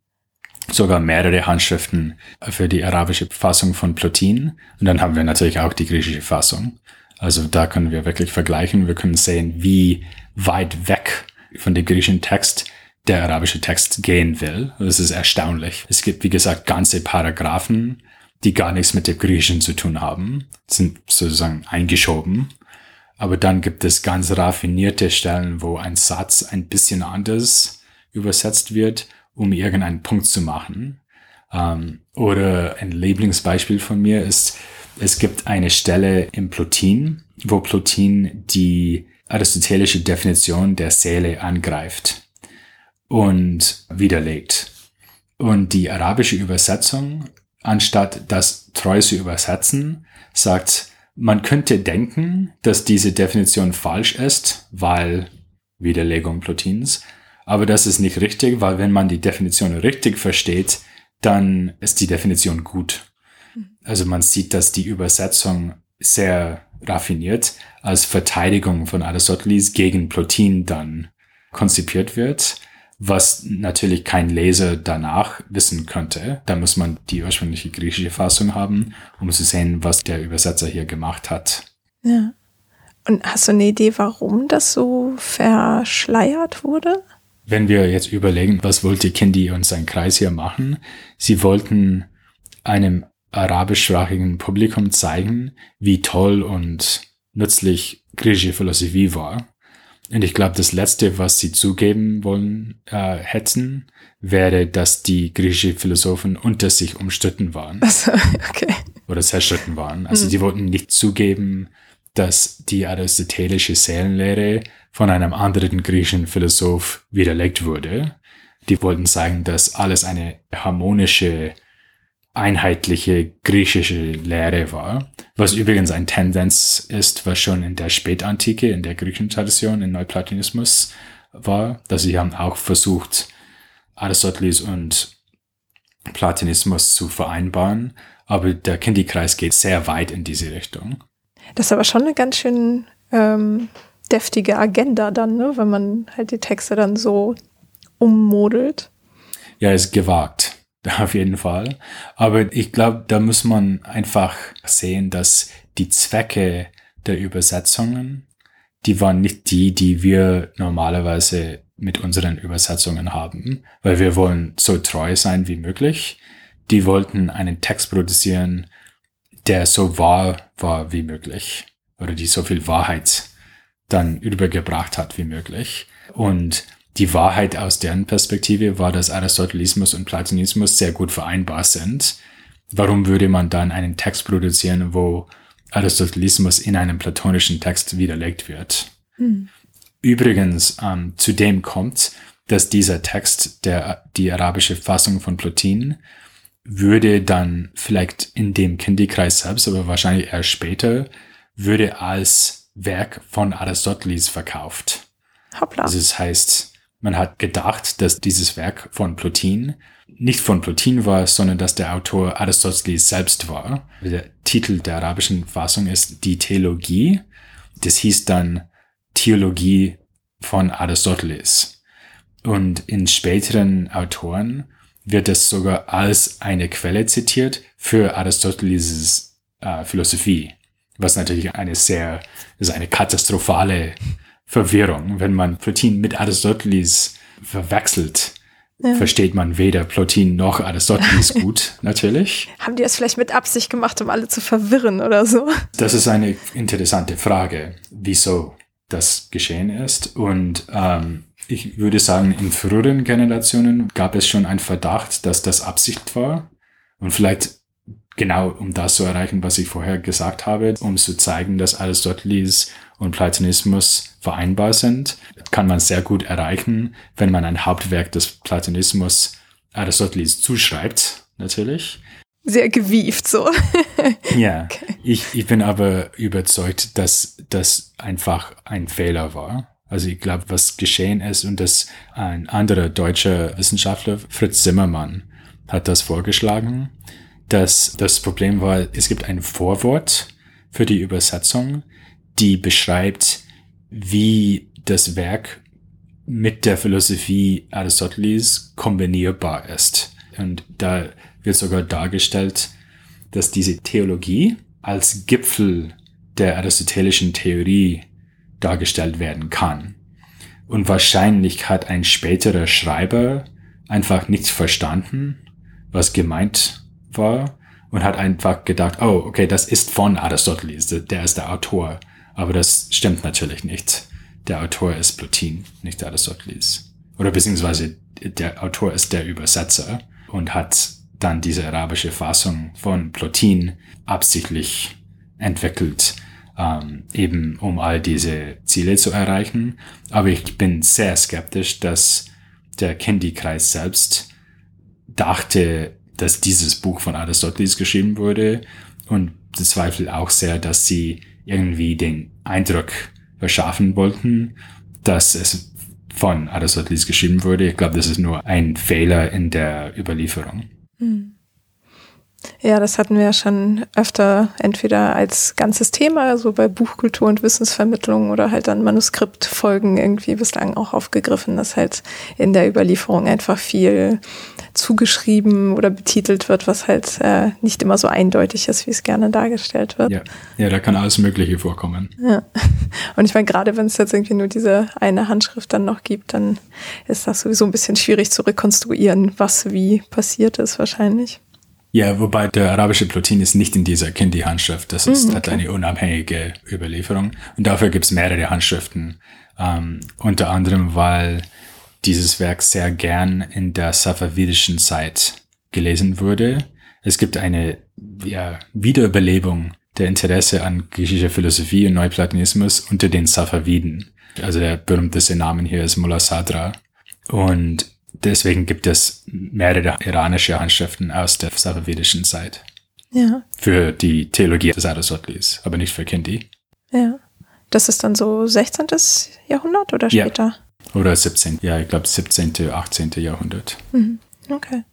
sogar mehrere Handschriften für die arabische Fassung von Plotin. Und dann haben wir natürlich auch die griechische Fassung. Also da können wir wirklich vergleichen. Wir können sehen, wie weit weg von dem griechischen Text der arabische Text gehen will. Das ist erstaunlich. Es gibt, wie gesagt, ganze Paragraphen, die gar nichts mit dem Griechischen zu tun haben, sind sozusagen eingeschoben. Aber dann gibt es ganz raffinierte Stellen, wo ein Satz ein bisschen anders übersetzt wird, um irgendeinen Punkt zu machen. Ähm, oder ein Lieblingsbeispiel von mir ist, es gibt eine Stelle im Plotin, wo Plotin die aristotelische Definition der Seele angreift und widerlegt. Und die arabische Übersetzung, anstatt das treu zu übersetzen, sagt, man könnte denken, dass diese Definition falsch ist, weil Widerlegung Plotins, aber das ist nicht richtig, weil wenn man die Definition richtig versteht, dann ist die Definition gut. Also man sieht, dass die Übersetzung sehr raffiniert als Verteidigung von Aristoteles gegen Plotin dann konzipiert wird, was natürlich kein Leser danach wissen könnte. Da muss man die ursprüngliche griechische Fassung haben, um zu sehen, was der Übersetzer hier gemacht hat. Ja. Und hast du eine Idee, warum das so verschleiert wurde? Wenn wir jetzt überlegen, was wollte Kindi und sein Kreis hier machen? Sie wollten einem arabischsprachigen Publikum zeigen, wie toll und nützlich griechische Philosophie war. Und ich glaube, das Letzte, was sie zugeben wollen äh, hätten, wäre, dass die griechischen Philosophen unter sich umstritten waren. Also, okay. Oder zerstritten waren. Also mhm. die wollten nicht zugeben, dass die aristotelische Seelenlehre von einem anderen griechischen Philosoph widerlegt wurde. Die wollten sagen, dass alles eine harmonische einheitliche griechische Lehre war, was übrigens ein Tendenz ist, was schon in der Spätantike, in der griechischen Tradition, in Neuplatonismus war, dass sie haben auch versucht, Aristoteles und Platonismus zu vereinbaren, aber der Kindikreis geht sehr weit in diese Richtung. Das ist aber schon eine ganz schön ähm, deftige Agenda dann, ne? wenn man halt die Texte dann so ummodelt. Ja, ist gewagt. auf jeden Fall. Aber ich glaube, da muss man einfach sehen, dass die Zwecke der Übersetzungen, die waren nicht die, die wir normalerweise mit unseren Übersetzungen haben, weil wir wollen so treu sein wie möglich. Die wollten einen Text produzieren, der so wahr war wie möglich oder die so viel Wahrheit dann übergebracht hat wie möglich. Und die Wahrheit aus deren Perspektive war, dass Aristotelismus und Platonismus sehr gut vereinbar sind. Warum würde man dann einen Text produzieren, wo Aristotelismus in einem platonischen Text widerlegt wird? Mhm. Übrigens, ähm, zu dem kommt, dass dieser Text, der, die arabische Fassung von Plotin, würde dann vielleicht in dem Kindikreis selbst, aber wahrscheinlich erst später, würde als Werk von Aristoteles verkauft. Hoppla. Also das heißt, man hat gedacht, dass dieses Werk von Plotin nicht von Plotin war, sondern dass der Autor Aristoteles selbst war. Der Titel der arabischen Fassung ist Die Theologie. Das hieß dann Theologie von Aristoteles. Und in späteren Autoren wird es sogar als eine Quelle zitiert für Aristoteles äh, Philosophie, was natürlich eine sehr, ist eine katastrophale Verwirrung, wenn man Plotin mit Aristoteles verwechselt. Ja. Versteht man weder Plotin noch Aristoteles gut, natürlich. Haben die das vielleicht mit Absicht gemacht, um alle zu verwirren oder so? Das ist eine interessante Frage, wieso das geschehen ist. Und ähm, ich würde sagen, in früheren Generationen gab es schon einen Verdacht, dass das Absicht war. Und vielleicht genau um das zu erreichen, was ich vorher gesagt habe, um zu zeigen, dass Aristoteles und Platonismus vereinbar sind, kann man sehr gut erreichen, wenn man ein Hauptwerk des Platonismus Aristoteles zuschreibt, natürlich. Sehr gewieft so. ja, okay. ich, ich bin aber überzeugt, dass das einfach ein Fehler war. Also ich glaube, was geschehen ist und dass ein anderer deutscher Wissenschaftler, Fritz Zimmermann, hat das vorgeschlagen, dass das Problem war, es gibt ein Vorwort für die Übersetzung, die beschreibt, wie das Werk mit der Philosophie Aristoteles kombinierbar ist. Und da wird sogar dargestellt, dass diese Theologie als Gipfel der aristotelischen Theorie dargestellt werden kann. Und wahrscheinlich hat ein späterer Schreiber einfach nichts verstanden, was gemeint war und hat einfach gedacht, oh, okay, das ist von Aristoteles, der ist der Autor. Aber das stimmt natürlich nicht. Der Autor ist Plotin, nicht Aristoteles. Oder beziehungsweise der Autor ist der Übersetzer und hat dann diese arabische Fassung von Plotin absichtlich entwickelt, ähm, eben um all diese Ziele zu erreichen. Aber ich bin sehr skeptisch, dass der Kendi-Kreis selbst dachte, dass dieses Buch von Aristoteles geschrieben wurde und bezweifle auch sehr, dass sie irgendwie den Eindruck verschaffen wollten, dass es von Aristoteles geschrieben wurde. Ich glaube, das ist nur ein Fehler in der Überlieferung. Hm. Ja, das hatten wir ja schon öfter entweder als ganzes Thema, so bei Buchkultur und Wissensvermittlung oder halt dann Manuskriptfolgen irgendwie bislang auch aufgegriffen, dass halt in der Überlieferung einfach viel zugeschrieben oder betitelt wird, was halt äh, nicht immer so eindeutig ist, wie es gerne dargestellt wird. Ja, ja da kann alles Mögliche vorkommen. Ja. Und ich meine, gerade wenn es jetzt irgendwie nur diese eine Handschrift dann noch gibt, dann ist das sowieso ein bisschen schwierig zu rekonstruieren, was wie passiert ist wahrscheinlich. Ja, wobei der arabische Plotin ist nicht in dieser Kindi-Handschrift. Das ist, mhm, okay. hat eine unabhängige Überlieferung. Und dafür gibt es mehrere Handschriften. Ähm, unter anderem, weil dieses Werk sehr gern in der safavidischen Zeit gelesen wurde. Es gibt eine ja, Wiederbelebung der Interesse an griechischer Philosophie und Neuplatonismus unter den Safaviden. Also der berühmteste Name hier ist Mullah Sadra. Und deswegen gibt es mehrere iranische Handschriften aus der safavidischen Zeit. Ja. Für die Theologie des Aristoteles, aber nicht für Kindi. Ja. Das ist dann so 16. Jahrhundert oder später? Ja. Oder 17. Ja, ich glaube 17., 18. Jahrhundert. Mhm. Okay.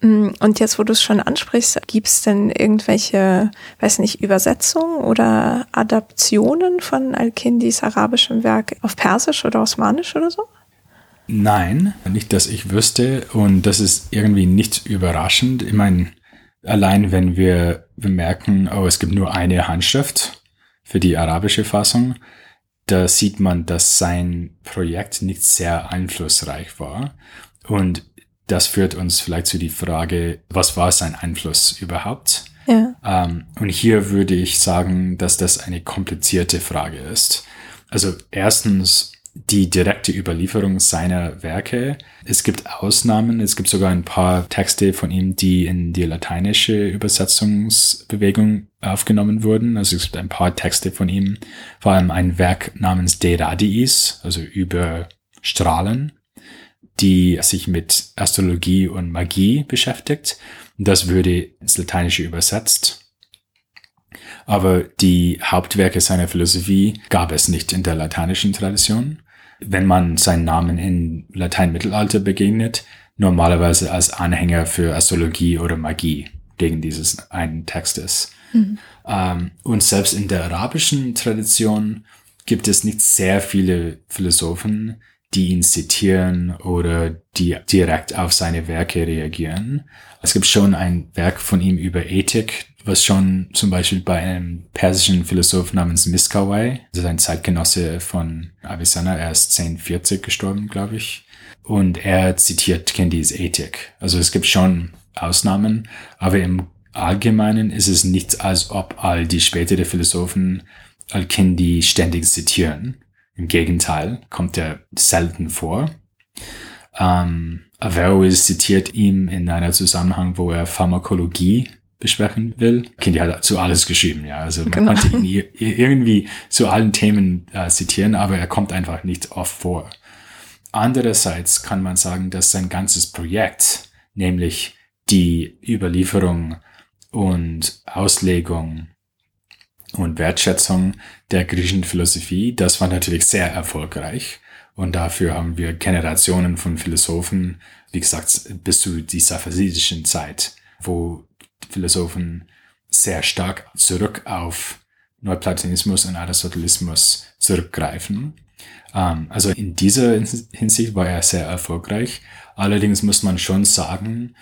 Mm, und jetzt, wo du es schon ansprichst, gibt es denn irgendwelche, weiß nicht, Übersetzungen oder Adaptionen von Al-Kindis arabischem Werk auf Persisch oder Osmanisch oder so? Nein, nicht, dass ich wüsste. Und das ist irgendwie nicht überraschend. Ich meine, allein wenn wir bemerken, oh, es gibt nur eine Handschrift für die arabische Fassung, da sieht man, dass sein Projekt nicht sehr einflussreich war. Und das führt uns vielleicht zu die Frage, was war sein Einfluss überhaupt? Ja. Ähm, und hier würde ich sagen, dass das eine komplizierte Frage ist. Also erstens die direkte Überlieferung seiner Werke. Es gibt Ausnahmen, es gibt sogar ein paar Texte von ihm, die in die lateinische Übersetzungsbewegung aufgenommen wurden. Also es gibt ein paar Texte von ihm, vor allem ein Werk namens De Radiis, also über Strahlen, die sich mit Astrologie und Magie beschäftigt. Das würde ins Lateinische übersetzt. aber die Hauptwerke seiner Philosophie gab es nicht in der lateinischen Tradition. Wenn man seinen Namen in Lateinmittelalter begegnet, normalerweise als Anhänger für Astrologie oder Magie wegen dieses einen Textes. Mhm. Ähm, und selbst in der arabischen Tradition gibt es nicht sehr viele Philosophen, die ihn zitieren oder die direkt auf seine Werke reagieren. Es gibt schon ein Werk von ihm über Ethik, was schon zum Beispiel bei einem persischen Philosoph namens Miskawai, ist ein Zeitgenosse von Avicenna, er ist 1040 gestorben, glaube ich. Und er zitiert Kindys Ethik. Also es gibt schon Ausnahmen, aber im Allgemeinen ist es nicht, als ob all die späteren Philosophen Al-Kindi ständig zitieren. Im Gegenteil, kommt er selten vor. Ähm, Averroes zitiert ihm in einer Zusammenhang, wo er Pharmakologie besprechen will. Kindi hat zu alles geschrieben, ja. Also man genau. konnte ihn irgendwie zu allen Themen äh, zitieren, aber er kommt einfach nicht oft vor. Andererseits kann man sagen, dass sein ganzes Projekt, nämlich die Überlieferung und Auslegung und Wertschätzung der griechischen Philosophie, das war natürlich sehr erfolgreich. Und dafür haben wir Generationen von Philosophen, wie gesagt, bis zu die safavidischen Zeit, wo Philosophen sehr stark zurück auf Neuplatonismus und Aristotelismus zurückgreifen. Ähm, also in dieser Hinsicht war er sehr erfolgreich. Allerdings muss man schon sagen,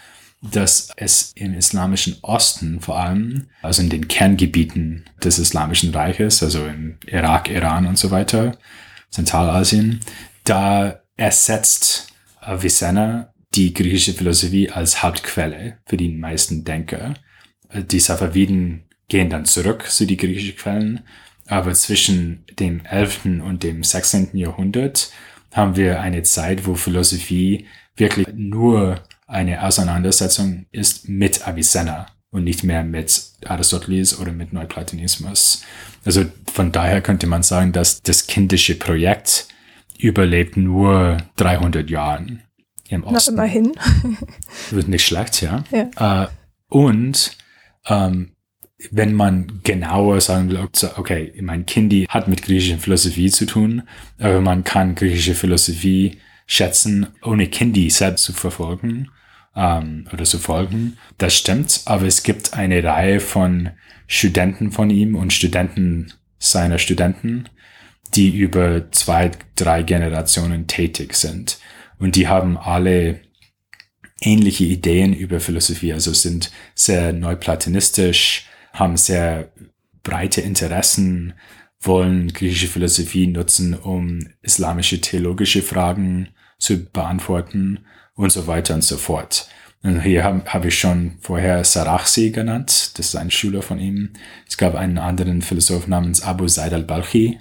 dass es im islamischen Osten vor allem, also in den Kerngebieten des islamischen Reiches, also in Irak, Iran und so weiter, Zentralasien, da ersetzt Avicenna die griechische Philosophie als Hauptquelle für die meisten Denker. Die Safaviden gehen dann zurück zu die griechischen Quellen, aber zwischen dem 11. und dem 16. Jahrhundert haben wir eine Zeit, wo Philosophie wirklich nur eine Auseinandersetzung ist mit Avicenna und nicht mehr mit Aristoteles oder mit Neuplatonismus. Also von daher könnte man sagen, dass das kindische Projekt überlebt nur 300 Jahren im Osten. Na, immerhin. Wird nicht schlecht, ja. ja. Äh, und ähm, wenn man genauer sagen will, okay, mein Kindi hat mit griechischer Philosophie zu tun, aber man kann griechische Philosophie schätzen, ohne Kindi selbst zu verfolgen ähm, oder zu folgen. Das stimmt, aber es gibt eine Reihe von Studenten von ihm und Studenten seiner Studenten, die über zwei, drei Generationen tätig sind. Und die haben alle ähnliche Ideen über Philosophie, also sind sehr neuplatonistisch, haben sehr breite Interessen, wollen griechische Philosophie nutzen, um islamische theologische Fragen zu beantworten und so weiter und so fort. Und hier habe hab ich schon vorher Sarachsi genannt, das ist ein Schüler von ihm. Es gab einen anderen Philosoph namens Abu Zaid al-Balkhi.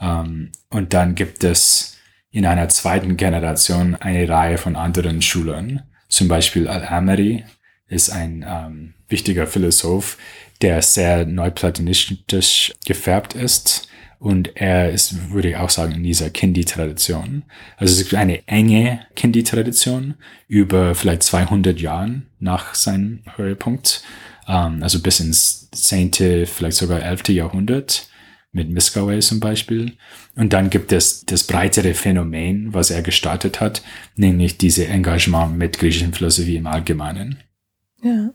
Ähm, und dann gibt es in einer zweiten Generation eine Reihe von anderen Schülern. Zum Beispiel Al-Amari ist ein ähm, wichtiger Philosoph, der sehr neuplatonistisch gefärbt ist und er ist, würde ich auch sagen, in dieser Kindi-Tradition. Also es ist eine enge Kindi-Tradition über vielleicht 200 Jahren nach seinem Höhepunkt. Ähm, also bis ins 10., vielleicht sogar 11. Jahrhundert mit Miskaway zum Beispiel. Und dann gibt es das breitere Phänomen, was er gestartet hat, nämlich diese Engagement mit griechischen Philosophie im Allgemeinen. Ja.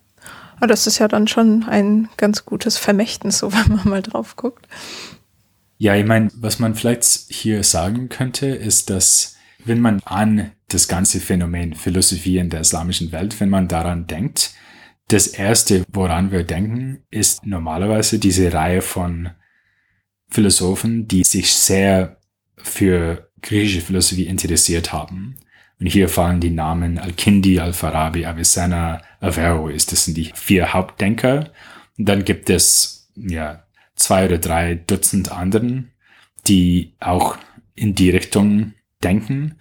Aber das ist ja dann schon ein ganz gutes Vermächtnis, so wenn man mal drauf guckt. Ja, ich meine, was man vielleicht hier sagen könnte, ist, dass wenn man an das ganze Phänomen Philosophie in der islamischen Welt, wenn man daran denkt, das erste, woran wir denken, ist normalerweise diese Reihe von Philosophen, die sich sehr für griechische Philosophie interessiert haben. Und hier fallen die Namen Al-Kindi, Al-Farabi, Avicenna, Averroes. Das sind die vier Hauptdenker. Und dann gibt es, ja, zwei oder drei Dutzend anderen, die auch in die Richtung denken.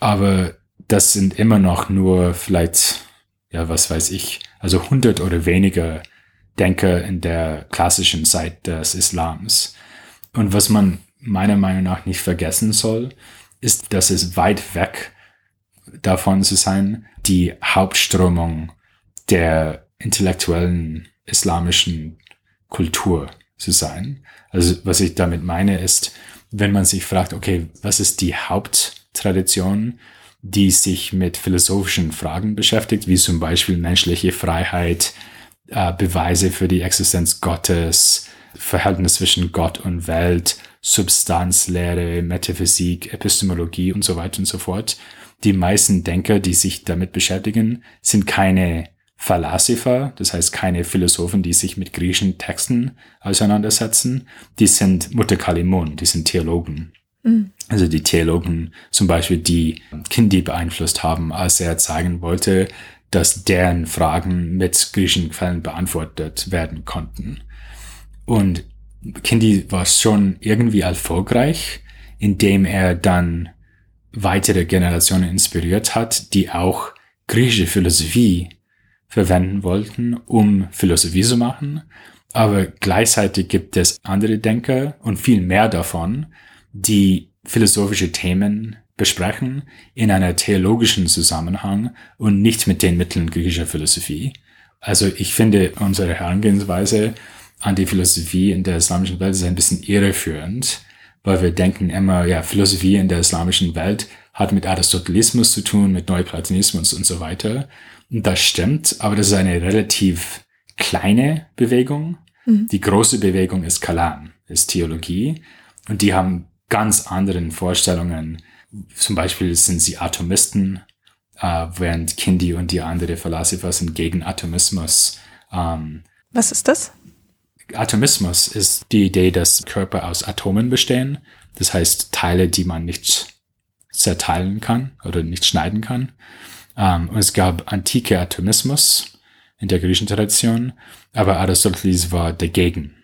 Aber das sind immer noch nur vielleicht, ja, was weiß ich, also 100 oder weniger Denker in der klassischen Zeit des Islams. Und was man meiner Meinung nach nicht vergessen soll, ist, dass es weit weg davon zu sein, die Hauptströmung der intellektuellen islamischen Kultur zu sein. Also was ich damit meine ist, wenn man sich fragt, okay, was ist die Haupttradition, die sich mit philosophischen Fragen beschäftigt, wie zum Beispiel menschliche Freiheit, äh, Beweise für die Existenz Gottes, Verhältnis zwischen Gott und Welt, Substanzlehre, Metaphysik, Epistemologie und so weiter und so fort. Die meisten Denker, die sich damit beschäftigen, sind keine Philosopher, das heißt keine Philosophen, die sich mit griechischen Texten auseinandersetzen. Die sind Mutterkalimon, die sind Theologen. Mhm. Also die Theologen zum Beispiel, die Kindi beeinflusst haben, als er zeigen wollte, dass deren Fragen mit griechischen Quellen beantwortet werden konnten. Und Kindi war schon irgendwie erfolgreich, indem er dann weitere Generationen inspiriert hat, die auch griechische Philosophie verwenden wollten, um Philosophie zu machen. Aber gleichzeitig gibt es andere Denker und viel mehr davon, die philosophische Themen besprechen in einer theologischen Zusammenhang und nicht mit den Mitteln griechischer Philosophie. Also ich finde unsere Herangehensweise an die Philosophie in der islamischen Welt ist ein bisschen irreführend, weil wir denken immer, ja, Philosophie in der islamischen Welt hat mit Aristotelismus zu tun, mit Neuplatonismus und so weiter. Und das stimmt, aber das ist eine relativ kleine Bewegung. Mhm. Die große Bewegung ist Kalam, ist Theologie. Und die haben ganz anderen Vorstellungen. Zum Beispiel sind sie Atomisten, äh, während Kindi und die anderen Philosopher sind gegen Atomismus. Ähm, Was ist das? Atomismus ist die Idee, dass Körper aus Atomen bestehen. Das heißt Teile, die man nicht zerteilen kann oder nicht schneiden kann. Ähm, und es gab antike Atomismus in der griechischen Tradition, aber Aristoteles war dagegen.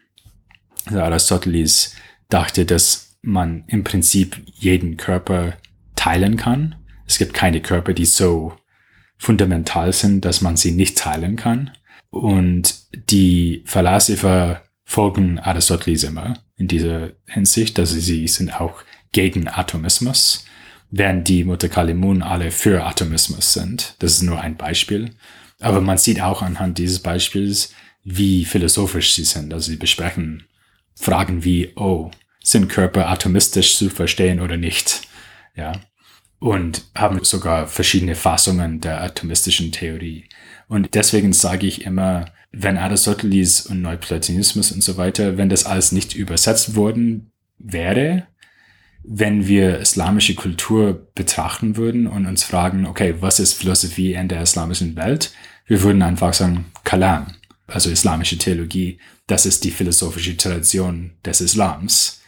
Also Aristoteles dachte, dass man im Prinzip jeden Körper teilen kann. Es gibt keine Körper, die so fundamental sind, dass man sie nicht teilen kann. Und die Philosopher folgen Aristoteles immer in dieser Hinsicht, dass sie sind auch gegen Atomismus während die Mutakalimun alle für Atomismus sind. Das ist nur ein Beispiel. Aber man sieht auch anhand dieses Beispiels, wie philosophisch sie sind. Also sie besprechen Fragen wie, oh, sind Körper atomistisch zu verstehen oder nicht? Ja. Und haben sogar verschiedene Fassungen der atomistischen Theorie. Und deswegen sage ich immer, wenn Aristoteles und Neuplatonismus und so weiter, wenn das alles nicht übersetzt worden wäre, wenn wir islamische Kultur betrachten würden und uns fragen, okay, was ist Philosophie in der islamischen Welt? Wir würden einfach sagen, Kalam, also islamische Theologie, das ist die philosophische Tradition des Islams.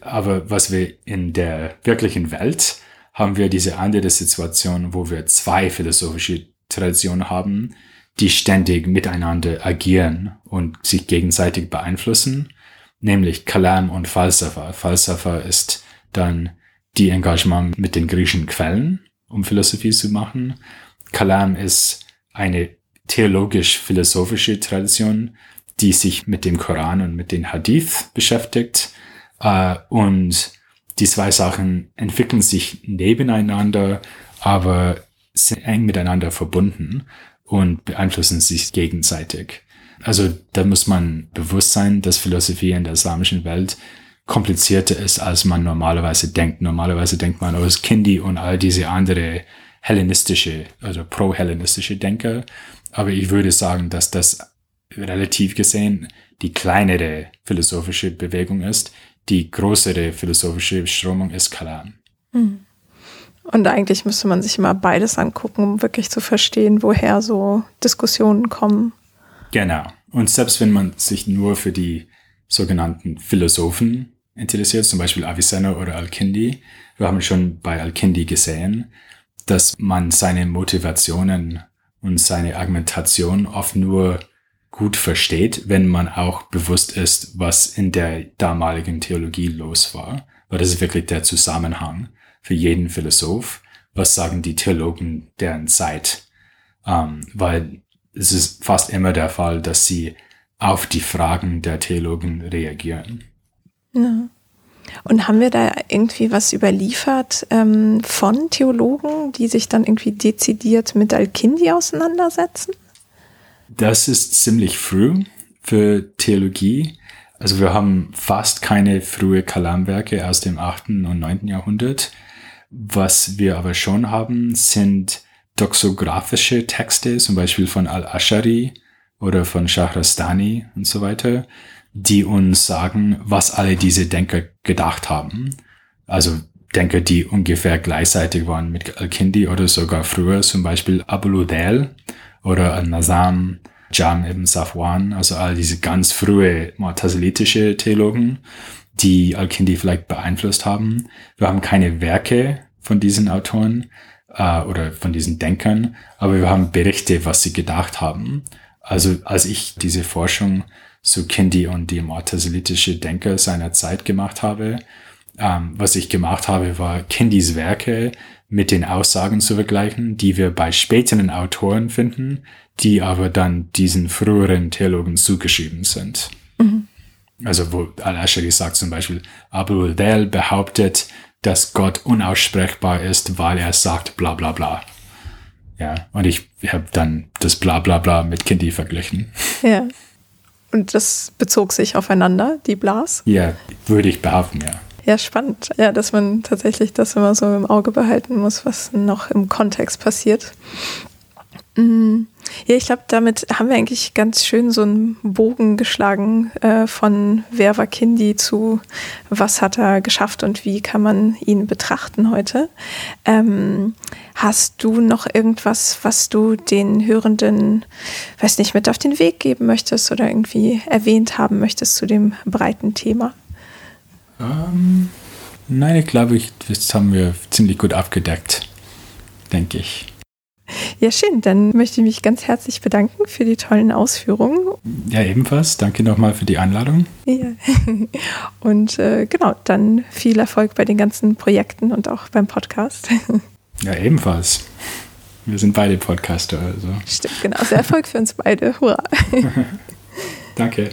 Aber was wir in der wirklichen Welt haben wir diese andere Situation, wo wir zwei philosophische Traditionen haben, die ständig miteinander agieren und sich gegenseitig beeinflussen, nämlich Kalam und Falsafa. Falsafa ist dann die Engagement mit den griechischen Quellen, um Philosophie zu machen. Kalam ist eine theologisch-philosophische Tradition, die sich mit dem Koran und mit den Hadith beschäftigt. Äh, und die zwei Sachen entwickeln sich nebeneinander, aber sind eng miteinander verbunden und beeinflussen sich gegenseitig. Also da muss man bewusst sein, dass Philosophie in der islamischen Welt komplizierter ist, als man normalerweise denkt. Normalerweise denkt man aus Kindi und all diese andere hellenistische, also pro-hellenistische Denker. Aber ich würde sagen, dass das relativ gesehen die kleinere philosophische Bewegung ist. Die größere philosophische Strömung ist Kalam. Hm. Und eigentlich müsste man sich immer beides angucken, um wirklich zu verstehen, woher so Diskussionen kommen. Genau. Und selbst wenn man sich nur für die sogenannten Philosophen interessiert, zum Beispiel Avicenna oder Al-Kindi. Wir haben schon bei Al-Kindi gesehen, dass man seine Motivationen und seine Argumentation oft nur gut versteht, wenn man auch bewusst ist, was in der damaligen Theologie los war. Weil das ist wirklich der Zusammenhang für jeden Philosoph. Was sagen die Theologen deren Zeit? Ähm, weil es ist fast immer der Fall, dass sie auf die Fragen der Theologen reagieren. Ja. Und haben wir da irgendwie was überliefert ähm, von Theologen, die sich dann irgendwie dezidiert mit Al-Kindi auseinandersetzen? Das ist ziemlich früh, für Theologie. Also wir haben fast keine frühe Kalamwerke aus dem 8. und 9. Jahrhundert. Was wir aber schon haben, sind doxographische Texte, zum Beispiel von Al-Ashari oder von Shahrastani und so weiter, die uns sagen, was alle diese Denker gedacht haben. Also Denker, die ungefähr gleichzeitig waren mit Al-Kindi oder sogar früher, zum Beispiel Abu Ludel oder Al-Nazam, Jam ibn Safwan, also all diese ganz frühe mu'tazilitische Theologen, die Al-Kindi vielleicht beeinflusst haben. Wir haben keine Werke von diesen Autoren äh, oder von diesen Denkern, aber wir haben Berichte, was sie gedacht haben. Also als ich diese Forschung zu Kindi und die mu'tazilitische Denker seiner Zeit gemacht habe, ähm, was ich gemacht habe, war Kindys Werke mit den Aussagen zu vergleichen, die wir bei späteren Autoren finden, die aber dann diesen früheren Theologen zugeschrieben sind. Mhm. Also wo Al-Ashari sagt zum Beispiel, Abu Del behauptet, dass Gott unaussprechbar ist, weil er sagt bla bla bla. Ja, und ich habe dann das bla bla bla mit Kindi verglichen. Ja. Und das bezog sich aufeinander, die Blas? Ja, würde ich behaupten, ja. Ja, spannend. Ja, dass man tatsächlich das immer so im Auge behalten muss, was noch im Kontext passiert. Mhm. Ja, ich glaube, damit haben wir eigentlich ganz schön so einen Bogen geschlagen äh, von wer war Kindi zu was hat er geschafft und wie kann man ihn betrachten heute. Ähm, hast du noch irgendwas, was du den Hörenden, weiß nicht, mit auf den Weg geben möchtest oder irgendwie erwähnt haben möchtest zu dem breiten Thema? Ähm, nein, ich glaube, das haben wir ziemlich gut abgedeckt, denke ich. Ja, schön. Dann möchte ich mich ganz herzlich bedanken für die tollen Ausführungen. Ja, ebenfalls. Danke nochmal für die Einladung. Ja. Und äh, genau, dann viel Erfolg bei den ganzen Projekten und auch beim Podcast. Ja, ebenfalls. Wir sind beide Podcaster. Also. Stimmt, genau. Sehr Erfolg für uns beide. Hurra. Danke.